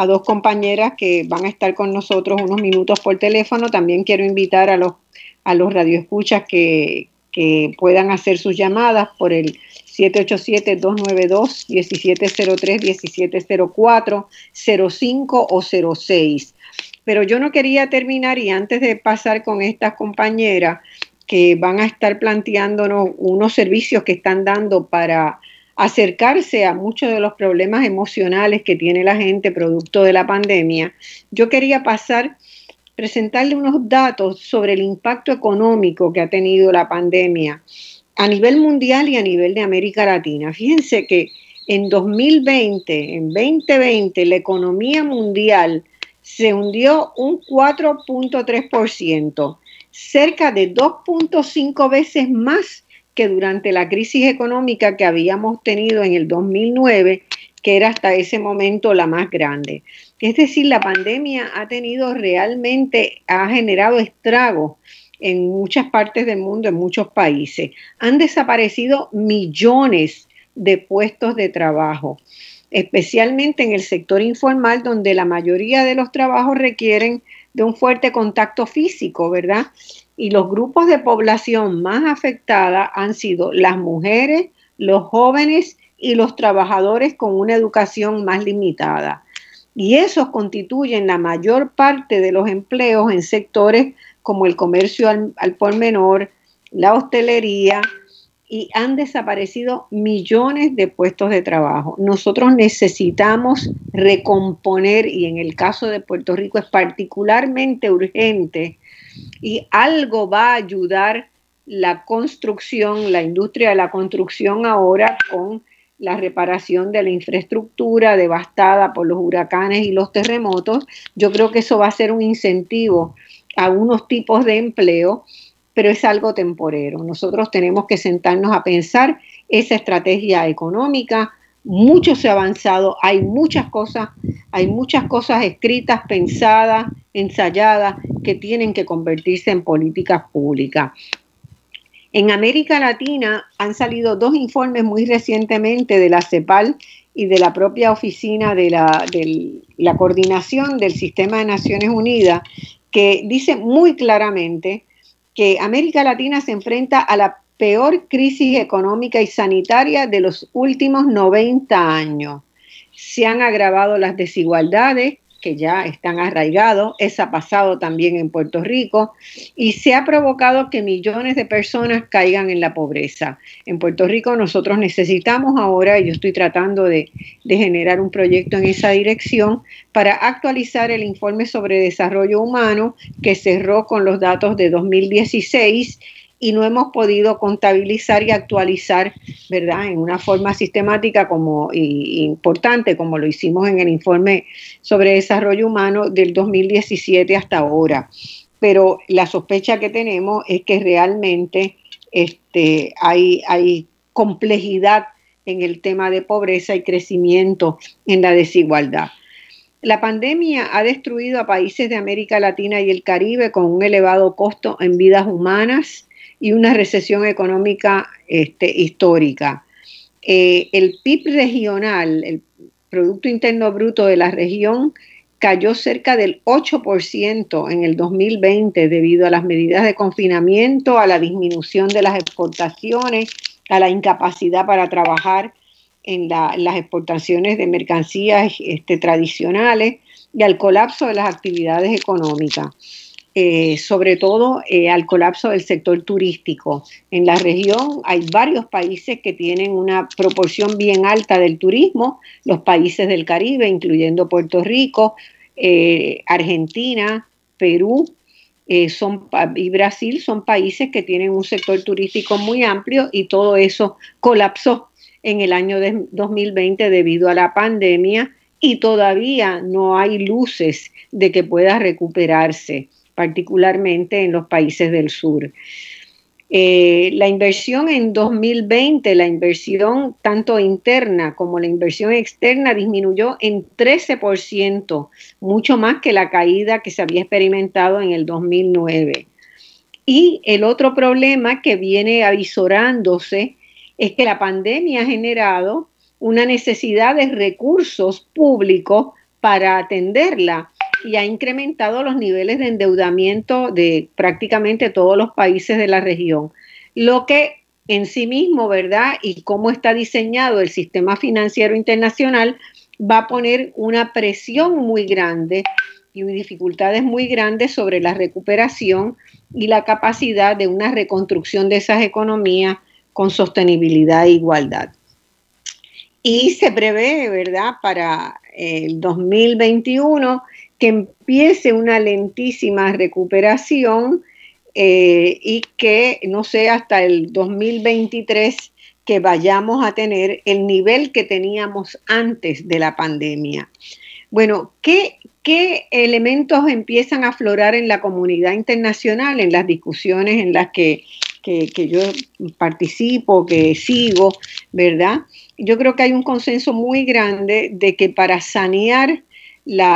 a dos compañeras que van a estar con nosotros unos minutos por teléfono. También quiero invitar a los, a los radioescuchas que, que puedan hacer sus llamadas por el 787-292-1703, 1704, 05 o 06. Pero yo no quería terminar y antes de pasar con estas compañeras que van a estar planteándonos unos servicios que están dando para acercarse a muchos de los problemas emocionales que tiene la gente producto de la pandemia, yo quería pasar, presentarle unos datos sobre el impacto económico que ha tenido la pandemia a nivel mundial y a nivel de América Latina. Fíjense que en 2020, en 2020, la economía mundial se hundió un 4.3%, cerca de 2.5 veces más que durante la crisis económica que habíamos tenido en el 2009, que era hasta ese momento la más grande. Es decir, la pandemia ha tenido realmente, ha generado estragos en muchas partes del mundo, en muchos países. Han desaparecido millones de puestos de trabajo, especialmente en el sector informal, donde la mayoría de los trabajos requieren de un fuerte contacto físico, ¿verdad? Y los grupos de población más afectadas han sido las mujeres, los jóvenes y los trabajadores con una educación más limitada. y esos constituyen la mayor parte de los empleos en sectores como el comercio al, por menor, la hostelería, y han desaparecido millones de puestos de trabajo. Nosotros necesitamos recomponer, y en el caso de Puerto Rico es particularmente urgente, y algo va a ayudar la construcción, la industria de la construcción ahora con la reparación de la infraestructura devastada por los huracanes y los terremotos. Yo creo que eso va a ser un incentivo a unos tipos de empleo pero es algo temporero. Nosotros tenemos que sentarnos a pensar esa estrategia económica. Mucho se ha avanzado, hay muchas cosas, hay muchas cosas escritas, pensadas, ensayadas, que tienen que convertirse en políticas públicas. En América Latina han salido dos informes muy recientemente de la CEPAL y de la propia oficina de la, coordinación del Sistema de Naciones Unidas, que dice muy claramente que América Latina se enfrenta a la peor crisis económica y sanitaria de los últimos 90 años. Se han agravado las desigualdades, que ya están arraigados, eso ha pasado también en Puerto Rico, y se ha provocado que millones de personas caigan en la pobreza. En Puerto Rico nosotros necesitamos ahora, y yo estoy tratando de, de generar un proyecto en esa dirección, para actualizar el informe sobre desarrollo humano que cerró con los datos de 2016 y no hemos podido contabilizar y actualizar, ¿verdad?, en una forma sistemática como importante, como lo hicimos en el informe sobre desarrollo humano del 2017 hasta ahora. Pero la sospecha que tenemos es que realmente este, hay, hay complejidad en el tema de pobreza y crecimiento en la desigualdad. La pandemia ha destruido a países de América Latina y el Caribe con un elevado costo en vidas humanas, y una recesión económica este, histórica. Eh, el PIB regional, el Producto Interno Bruto de la región, cayó cerca del 8% en el 2020 debido a las medidas de confinamiento, a la disminución de las exportaciones, a la incapacidad para trabajar en las exportaciones de mercancías este, tradicionales y al colapso de las actividades económicas. Eh, sobre todo eh, al colapso del sector turístico. En la región hay varios países que tienen una proporción bien alta del turismo, los países del Caribe, incluyendo Puerto Rico, eh, Argentina, Perú, son, y Brasil son países que tienen un sector turístico muy amplio y todo eso colapsó en el año de 2020 debido a la pandemia y todavía no hay luces de que pueda recuperarse particularmente en los países del sur. Eh, la inversión en 2020, la inversión tanto interna como la inversión externa disminuyó en 13%, mucho más que la caída que se había experimentado en el 2009. Y el otro problema que viene avisorándose es que la pandemia ha generado una necesidad de recursos públicos para atenderla y ha incrementado los niveles de endeudamiento de prácticamente todos los países de la región, lo que en sí mismo, ¿verdad? Y cómo está diseñado el sistema financiero internacional va a poner una presión muy grande y dificultades muy grandes sobre la recuperación y la capacidad de una reconstrucción de esas economías con sostenibilidad e igualdad. Y se prevé, ¿verdad?, para el 2021 que empiece una lentísima recuperación eh, y que no sea hasta el 2023 que vayamos a tener el nivel que teníamos antes de la pandemia. Bueno, ¿qué, ¿qué, elementos empiezan a aflorar en la comunidad internacional, en las discusiones en las que, que, que, yo participo, que sigo, verdad? Yo creo que hay un consenso muy grande de que para sanear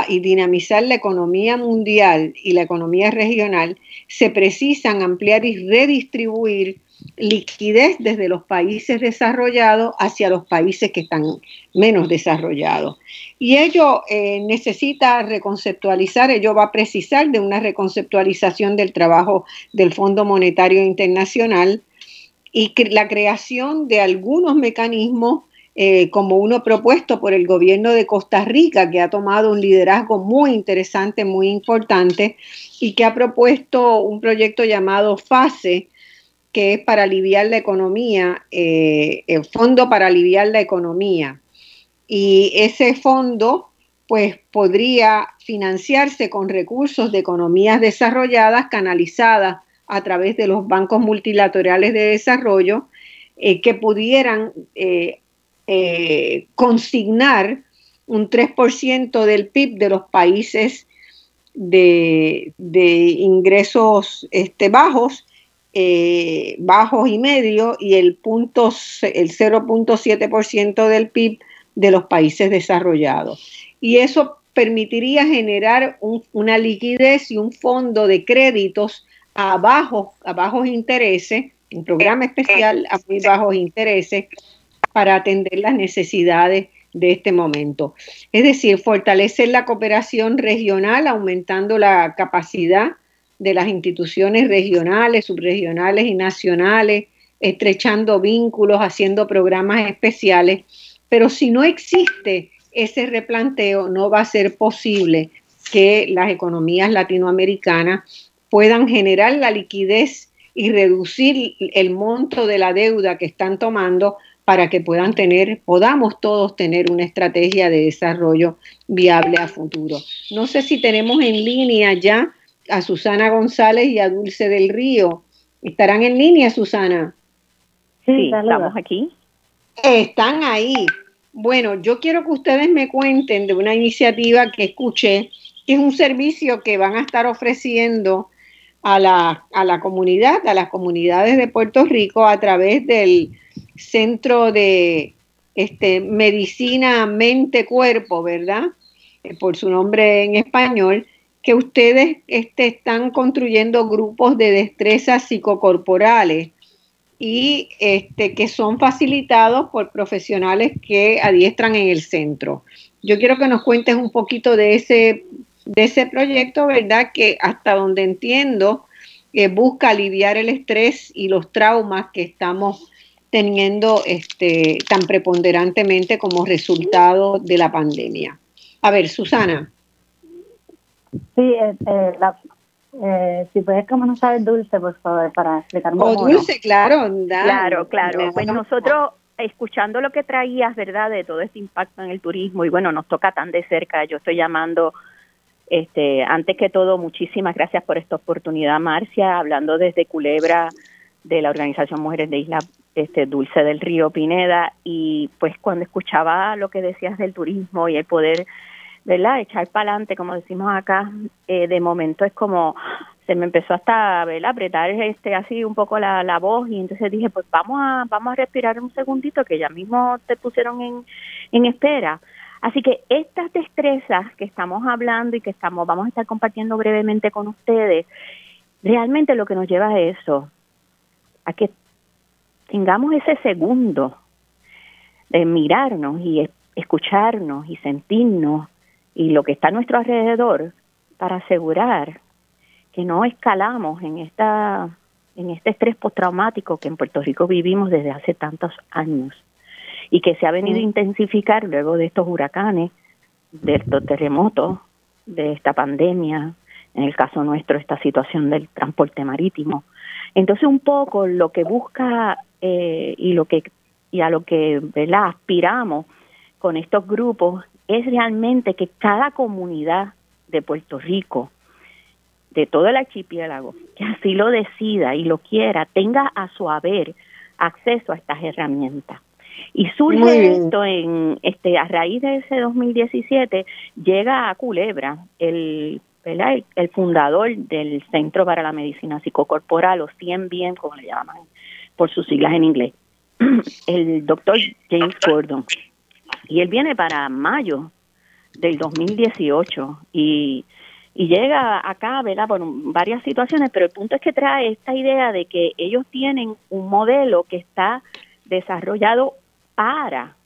y dinamizar la economía mundial y la economía regional, se precisan ampliar y redistribuir liquidez desde los países desarrollados hacia los países que están menos desarrollados. Y ello eh, necesita reconceptualizar, ello va a precisar de una reconceptualización del trabajo del Fondo Monetario Internacional y la creación de algunos mecanismos eh, como uno propuesto por el gobierno de Costa Rica, que ha tomado un liderazgo muy interesante, muy importante, y que ha propuesto un proyecto llamado FASE, que es para aliviar la economía, eh, el Fondo para aliviar la economía. Y ese fondo, pues, podría financiarse con recursos de economías desarrolladas canalizadas a través de los bancos multilaterales de desarrollo eh, que pudieran consignar un 3% del PIB de los países de, ingresos este, bajos eh, bajos y medios y el, punto, el 0.7% del PIB de los países desarrollados. Y eso permitiría generar una liquidez y un fondo de créditos a bajos, a bajos intereses, un programa especial a muy bajos intereses para atender las necesidades de este momento. Es decir, fortalecer la cooperación regional, aumentando la capacidad de las instituciones regionales, subregionales y nacionales, estrechando vínculos, haciendo programas especiales, pero si no existe ese replanteo, no va a ser posible que las economías latinoamericanas puedan generar la liquidez y reducir el monto de la deuda que están tomando para que puedan tener, podamos todos tener una estrategia de desarrollo viable a futuro. No sé si tenemos en línea ya a Susana González y a Dulce del Río. ¿Estarán en línea, Susana? Sí, estamos aquí. Están ahí. Bueno, yo quiero que ustedes me cuenten de una iniciativa que escuché, que es un servicio que van a estar ofreciendo a la, a la comunidad, a las comunidades de Puerto Rico a través del Centro de este, Medicina Mente Cuerpo, ¿verdad? Eh, por su nombre en español, que ustedes este, están construyendo grupos de destrezas psicocorporales y este, que son facilitados por profesionales que adiestran en el centro. Yo quiero que nos cuentes un poquito de ese, de ese proyecto, ¿verdad? Que hasta donde entiendo eh, busca aliviar el estrés y los traumas que estamos teniendo este, tan preponderantemente como resultado de la pandemia. A ver, Susana. Sí, eh, eh, eh, si puedes no sabes dulce, por favor, para explicar oh, dulce, claro. Claro, claro. Pues nosotros, escuchando lo que traías, ¿verdad?, de todo este impacto en el turismo, y bueno, nos toca tan de cerca, yo estoy llamando, este, antes que todo, muchísimas gracias por esta oportunidad, Marcia, hablando desde Culebra, de la Organización Mujeres de Isla este, Dulce del Río Pineda, y pues cuando escuchaba lo que decías del turismo y el poder ¿verdad? Echar para adelante, como decimos acá, eh, de momento es como, se me empezó hasta, ¿verdad? Apretar este, así un poco la, la voz y entonces dije, pues vamos a, vamos a respirar un segundito que ya mismo te pusieron en, en espera. Así que estas destrezas que estamos hablando y que estamos, vamos a estar compartiendo brevemente con ustedes, realmente lo que nos lleva a eso, a que tengamos ese segundo de mirarnos y escucharnos y sentirnos y lo que está a nuestro alrededor para asegurar que no escalamos en esta en este estrés postraumático que en Puerto Rico vivimos desde hace tantos años y que se ha venido a intensificar luego de estos huracanes, de estos terremotos, de esta pandemia, en el caso nuestro esta situación del transporte marítimo. Entonces un poco lo que busca eh, y lo que y a lo que ¿verdad? aspiramos con estos grupos es realmente que cada comunidad de Puerto Rico, de todo el archipiélago, que así lo decida y lo quiera, tenga a su haber acceso a estas herramientas. Y surge esto en este a raíz de ese 2017 llega a Culebra el el, el fundador del Centro para la Medicina Psicocorporal o CMBM como le llaman por sus siglas en inglés, el doctor James Gordon y él viene para mayo del 2018 y, y llega acá, ¿verdad? Por varias situaciones, pero el punto es que trae esta idea de que ellos tienen un modelo que está desarrollado para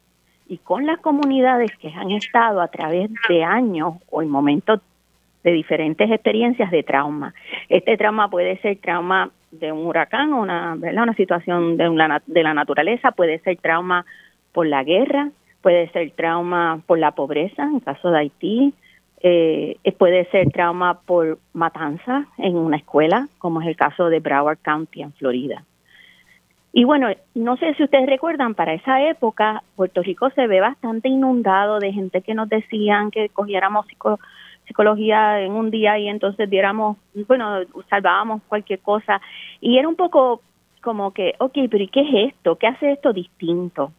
y con las comunidades que han estado a través de años o en momentos de diferentes experiencias de trauma. Este trauma puede ser trauma de un huracán una, una situación de, una, de la naturaleza, puede ser trauma por la guerra, puede ser trauma por la pobreza, en caso de Haití, eh, puede ser trauma por matanza en una escuela, como es el caso de Broward County en Florida. Y bueno, no sé si ustedes recuerdan, para esa época Puerto Rico se ve bastante inundado de gente que nos decían que cogiéramos psicología en un día y entonces diéramos, bueno, salvábamos cualquier cosa. Y era un poco como que, ok, pero ¿y qué es esto? ¿Qué hace esto distinto?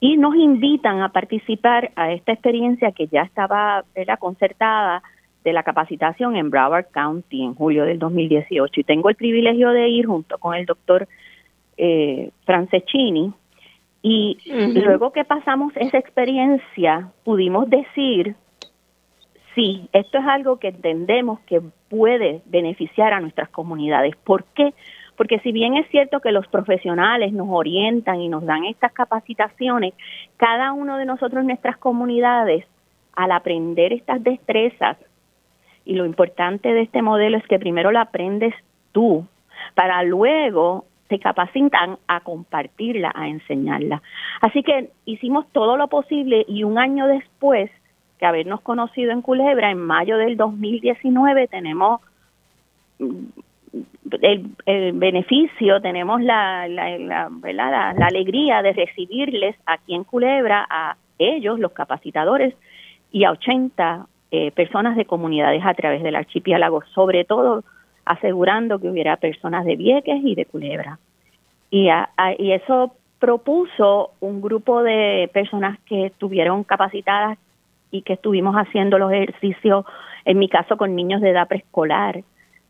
Y nos invitan a participar a esta experiencia que ya estaba era concertada de la capacitación en Broward County en julio del 2018. Y tengo el privilegio de ir junto con el doctor eh, Franceschini. Y luego que pasamos esa experiencia, pudimos decir, sí, esto es algo que entendemos que puede beneficiar a nuestras comunidades. ¿Por qué? Porque si bien es cierto que los profesionales nos orientan y nos dan estas capacitaciones, cada uno de nosotros nuestras comunidades, al aprender estas destrezas, y lo importante de este modelo es que primero lo aprendes tú, para luego te capacitan a compartirla, a enseñarla. Así que hicimos todo lo posible y un año después que habernos conocido en Culebra, en mayo del 2019, tenemos mm, el, beneficio, tenemos la, la, la, la, alegría de recibirles aquí en Culebra a ellos, los capacitadores, y a 80 eh, personas de comunidades a través del archipiélago, sobre todo asegurando que hubiera personas de Vieques y de Culebra. Y, y eso propuso un grupo de personas que estuvieron capacitadas y que estuvimos haciendo los ejercicios, en mi caso con niños de edad preescolar,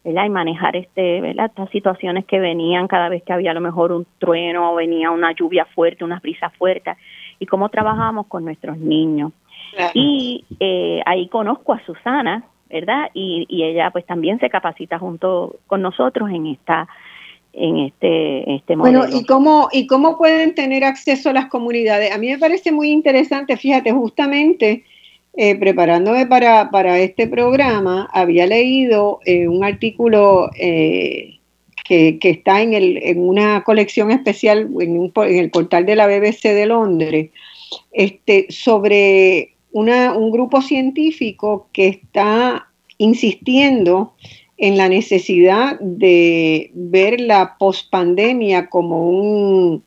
¿verdad? y manejar este, ¿verdad? estas situaciones que venían cada vez que había a lo mejor un trueno o venía una lluvia fuerte, una brisa fuerte, y cómo trabajamos con nuestros niños. Y eh, ahí conozco a Susana, ¿verdad? Y, y ella pues también se capacita junto con nosotros en esta en este, este modelo. Bueno, ¿y cómo, ¿y cómo pueden tener acceso a las comunidades? A mí me parece muy interesante, fíjate, justamente eh, preparándome para, para, este programa, había leído eh, un artículo eh, que, está en, el, en, una colección especial en, un, en, el portal de la BBC de Londres, este, sobre una, un grupo científico que está insistiendo en la necesidad de ver la pospandemia como un,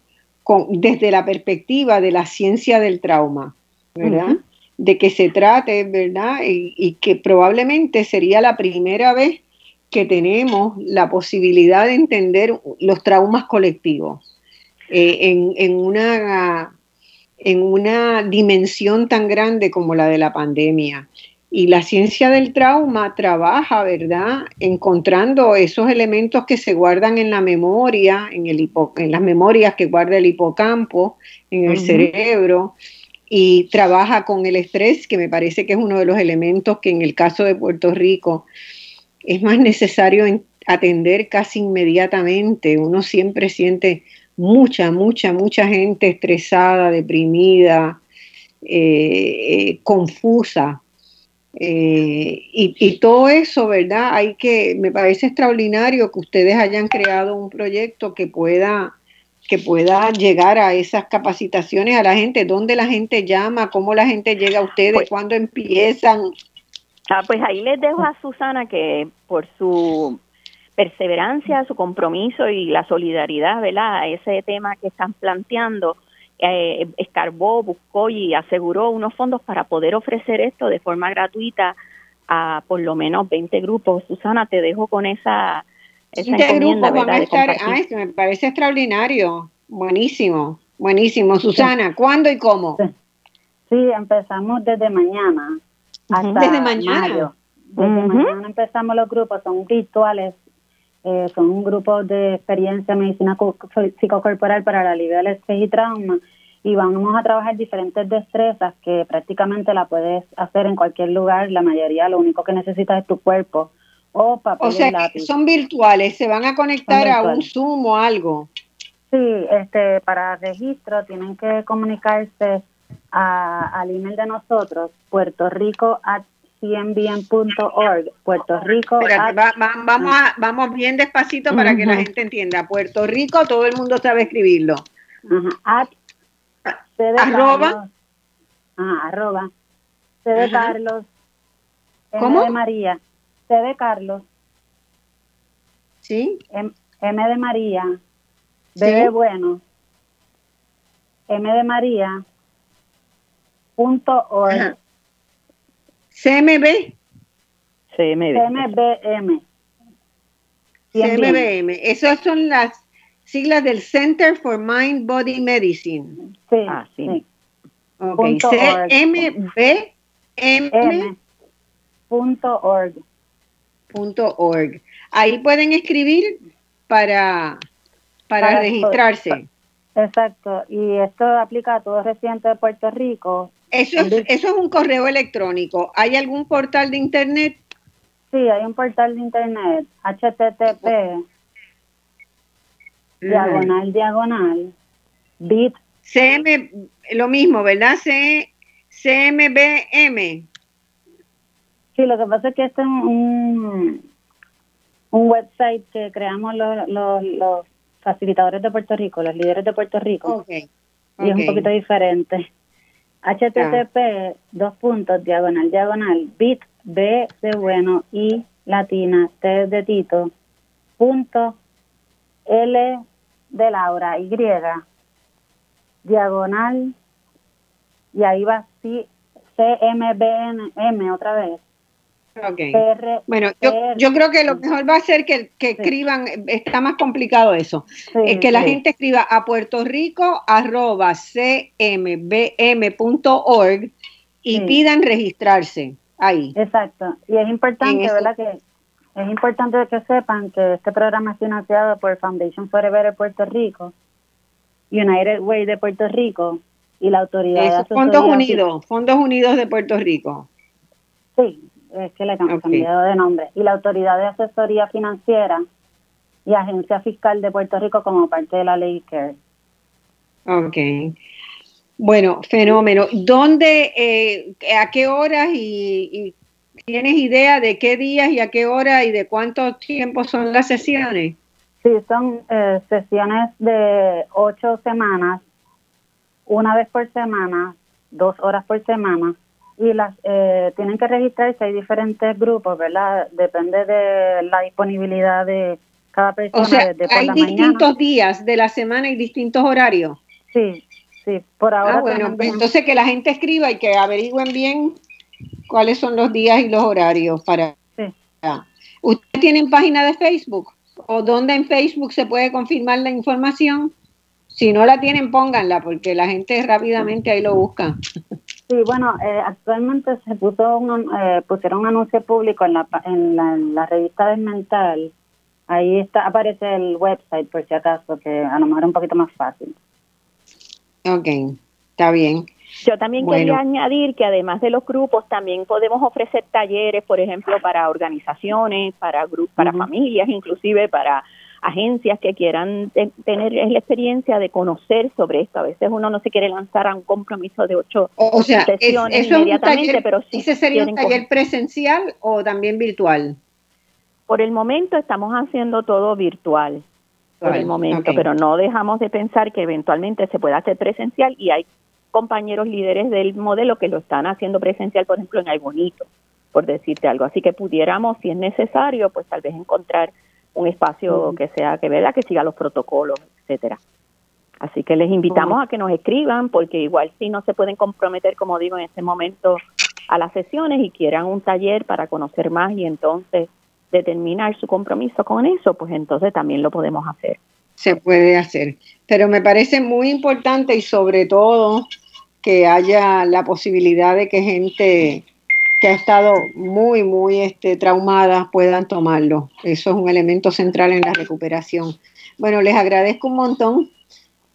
desde la perspectiva de la ciencia del trauma, ¿verdad? De que se trate, ¿verdad? Y, que probablemente sería la primera vez que tenemos la posibilidad de entender los traumas colectivos eh, en, en, una, en una dimensión tan grande como la de la pandemia. Y la ciencia del trauma trabaja, ¿verdad? Encontrando esos elementos que se guardan en la memoria, en, el en las memorias que guarda el hipocampo, en el cerebro, y trabaja con el estrés, que me parece que es uno de los elementos que en el caso de Puerto Rico es más necesario atender casi inmediatamente. Uno siempre siente mucha, mucha, mucha gente estresada, deprimida, eh, eh, confusa eh, y, todo eso, ¿verdad? Hay que, me parece extraordinario que ustedes hayan creado un proyecto que pueda, que pueda llegar a esas capacitaciones a la gente, dónde la gente llama, cómo la gente llega a ustedes, pues cuándo empiezan. Ah, pues ahí les dejo a Susana que por su perseverancia, su compromiso y la solidaridad, ¿verdad? Ese tema que están planteando, eh, escarbó, buscó y aseguró unos fondos para poder ofrecer esto de forma gratuita a por lo menos 20 grupos. Susana, te dejo con esa, esa encomienda, grupos van a estar, ay, me parece extraordinario, buenísimo, buenísimo. Susana, ¿cuándo y cómo? Sí, empezamos desde mañana. Hasta desde mañana. Desde mañana empezamos los grupos, son virtuales eh, son un grupo de experiencia medicina psicocorporal para la alivio del estrés y trauma y vamos a trabajar diferentes destrezas que prácticamente la puedes hacer en cualquier lugar, la mayoría lo único que necesitas es tu cuerpo o papel o sea, son virtuales, se van a conectar a un Zoom o algo. Sí, este, para registro tienen que comunicarse a, al email de nosotros, Puerto Rico cmbn.org, Puerto Rico. vamos, a, vamos bien despacito para que la gente entienda. Puerto Rico, todo el mundo sabe escribirlo. at C de arroba. Carlos, ah, arroba. C de. Carlos. M ¿Cómo? de María. C de Carlos. ¿Sí? M, M de María. B Sí. de bueno. M de María. Punto org. CMB. CMB. CMBM. CMBM. Esas son las siglas del Center for Mind Body Medicine. Sí, Ah, sí. sí. Ok. Punto org. CMBM. M. Punto org. Org. Ahí pueden escribir para, para, Para registrarse. Exacto. Y esto aplica a todo residente de Puerto Rico. Eso es, eso es un correo electrónico. ¿Hay algún portal de internet? Sí, hay un portal de internet, http, diagonal, diagonal, bit, CM, lo mismo, ¿verdad? C, CMBM. Sí, lo que pasa es que este es un, un website que creamos los, los, los facilitadores de Puerto Rico, los líderes de Puerto Rico, Ok. y es un poquito diferente. http, dos puntos, diagonal, diagonal, bit, b de bueno, y latina, t de Tito, punto, l de Laura, y, diagonal, y ahí va sí, CMBM otra vez. Ok. PR, Bueno, yo, PR. yo creo que lo mejor va a ser que, que escriban, está más complicado eso, Sí, es que la sí. gente escriba a Puerto Rico arroba cmbm.org y pidan registrarse ahí. Exacto. Y es importante, ¿verdad? Que es importante que sepan que este programa es financiado por Foundation for a Better Puerto Rico, United Way de Puerto Rico y la autoridad de Eso, asesoría Fondos Unidos, Fondos Unidos de Puerto Rico. Sí, es que le han cambiado de nombre. Y la autoridad de asesoría financiera y agencia fiscal de Puerto Rico como parte de la ley CARE. Ok. Bueno, fenómeno. ¿Dónde, eh, a qué horas y, y tienes idea de qué días y a qué hora y de cuánto tiempo son las sesiones? Sí, son eh, sesiones de ocho semanas, una vez por semana, dos horas por semana, y las eh, tienen que registrarse. Hay diferentes grupos, ¿verdad? Depende de la disponibilidad de cada persona. O sea, desde por hay la distintos mañana. días de la semana y distintos horarios. Sí, sí. Por ahora. Ah, bueno, pues entonces que la gente escriba y que averigüen bien cuáles son los días y los horarios para... Sí. ¿Ustedes tienen página de Facebook? ¿O dónde en Facebook se puede confirmar la información? Si no la tienen, pónganla, porque la gente rápidamente ahí lo busca. Sí, bueno, eh, actualmente se puso un, eh, pusieron un anuncio público en la, pa- en la, en la revista Desmental. Ahí está aparece el website, por si acaso, que a lo mejor es un poquito más fácil. Ok, está bien. Yo también Bueno. quería añadir que además de los grupos, también podemos ofrecer talleres, por ejemplo, para organizaciones, para grupos, para familias, inclusive para agencias que quieran te- tener la experiencia de conocer sobre esto. A veces uno no se quiere lanzar a un compromiso de ocho O, sea, sesiones es inmediatamente, taller, pero sí ¿ese sería un taller presencial o también virtual? Por el momento estamos haciendo todo virtual, por el momento, pero no dejamos de pensar que eventualmente se pueda hacer presencial y hay compañeros líderes del modelo que lo están haciendo presencial, por ejemplo, en Aybonito, por decirte algo. Así que pudiéramos, si es necesario, pues tal vez encontrar un espacio que sea, que verdad, que siga los protocolos, etcétera. Así que les invitamos a que nos escriban, porque igual si no se pueden comprometer, como digo, en este momento a las sesiones y quieran un taller para conocer más y entonces determinar su compromiso con eso, pues entonces también lo podemos hacer. se puede hacer. Pero me parece muy importante y sobre todo que haya la posibilidad de que gente que ha estado muy, muy este, traumada puedan tomarlo. Eso es un elemento central en la recuperación. Bueno, les agradezco un montón.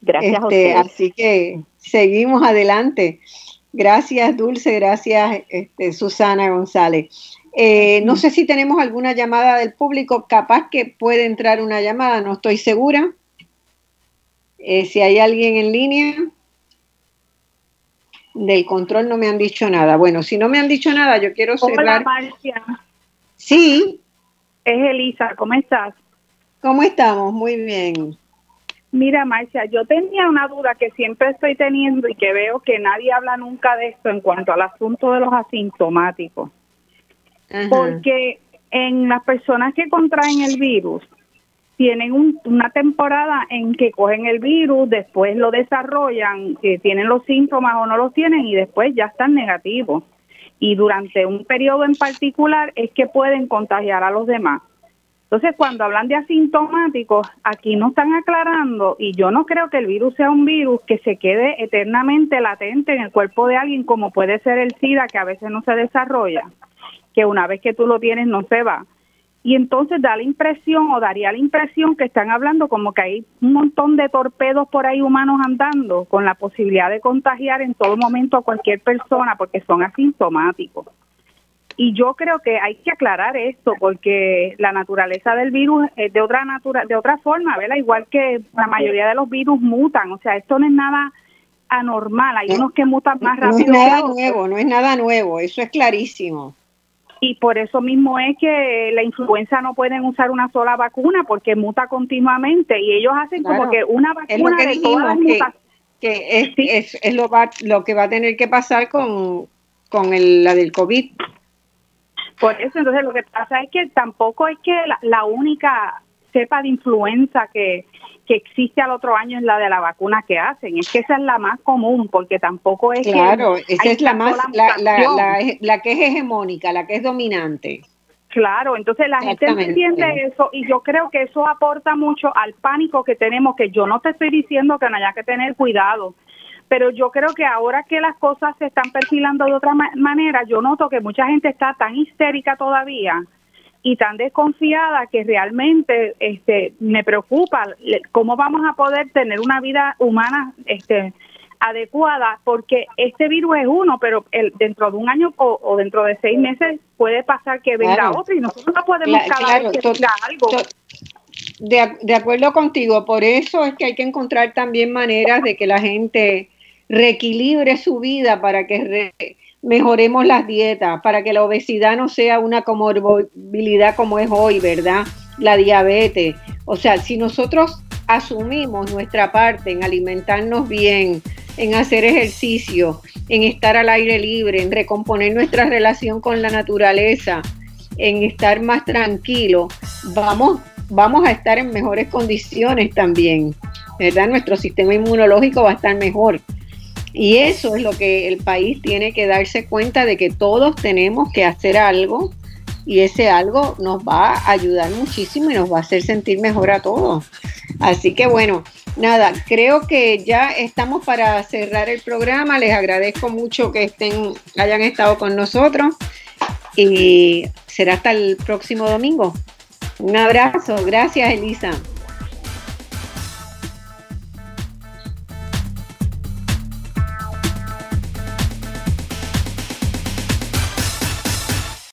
Gracias a Este, ustedes. así que seguimos adelante. Gracias, Dulce. Gracias, este, Susana González. Eh, no sé si tenemos alguna llamada del público. Capaz que puede entrar una llamada, no estoy segura. Eh, si hay alguien en línea. Del control no me han dicho nada. Bueno, si no me han dicho nada, yo quiero Hola cerrar. Marcia, Sí, es Elisa, ¿cómo estás? ¿cómo estamos? Muy bien. Mira, Marcia, yo tenía una duda que siempre estoy teniendo y que veo que nadie habla nunca de esto en cuanto al asunto de los asintomáticos. Porque en las personas que contraen el virus, tienen una temporada en que cogen el virus, después lo desarrollan, que tienen los síntomas o no los tienen y después ya están negativos. Y durante un periodo en particular es que pueden contagiar a los demás. Entonces, cuando hablan de asintomáticos, aquí no están aclarando, y yo no creo que el virus sea un virus que se quede eternamente latente en el cuerpo de alguien, como puede ser el SIDA, que a veces no se desarrolla, que una vez que tú lo tienes no se va y entonces da la impresión o daría la impresión que están hablando como que hay un montón de torpedos por ahí humanos andando con la posibilidad de contagiar en todo momento a cualquier persona porque son asintomáticos. Y yo creo que hay que aclarar esto porque la naturaleza del virus es de otra natura, de otra forma, ¿verdad? Igual que la mayoría de los virus mutan, o sea, esto no es nada anormal, hay unos que mutan más rápido. No es nada nuevo, no es nada nuevo, eso es clarísimo y por eso mismo es que la influenza no pueden usar una sola vacuna porque muta continuamente y ellos hacen como que una vacuna que de todas las que, es, es, lo, va, lo que va a tener que pasar con, con el, la del COVID. Por eso, entonces lo que pasa es que tampoco es que la única cepa de influenza que, que existe al otro año es la de la vacuna que hacen. Es que esa es la más común, porque tampoco es claro, esa es la más, la, la, que es hegemónica, la que es dominante. Claro, entonces la gente entiende eso y yo creo que eso aporta mucho al pánico que tenemos, que yo no te estoy diciendo que no haya que tener cuidado, pero yo creo que ahora que las cosas se están perfilando de otra manera, yo noto que mucha gente está tan histérica todavía y tan desconfiada que realmente este me preocupa cómo vamos a poder tener una vida humana este adecuada porque este virus es uno pero el, dentro de un año o, dentro de seis meses puede pasar que venga otro y nosotros no podemos cada vez que algo. de, de acuerdo contigo por eso es que hay que encontrar también maneras de que la gente reequilibre su vida para que mejoremos las dietas, para que la obesidad no sea una comorbilidad como es hoy, ¿verdad? La diabetes. O sea, si nosotros asumimos nuestra parte en alimentarnos bien, en hacer ejercicio, en estar al aire libre, en recomponer nuestra relación con la naturaleza, en estar más tranquilo, vamos, vamos a estar en mejores condiciones también, ¿verdad? Nuestro sistema inmunológico va a estar mejor. Y eso es lo que el país tiene que darse cuenta de que todos tenemos que hacer algo y ese algo nos va a ayudar muchísimo y nos va a hacer sentir mejor a todos. Así que bueno, nada, creo que ya estamos para cerrar el programa. Les agradezco mucho que estén, hayan estado con nosotros y será hasta el próximo domingo. Un abrazo, gracias Elisa.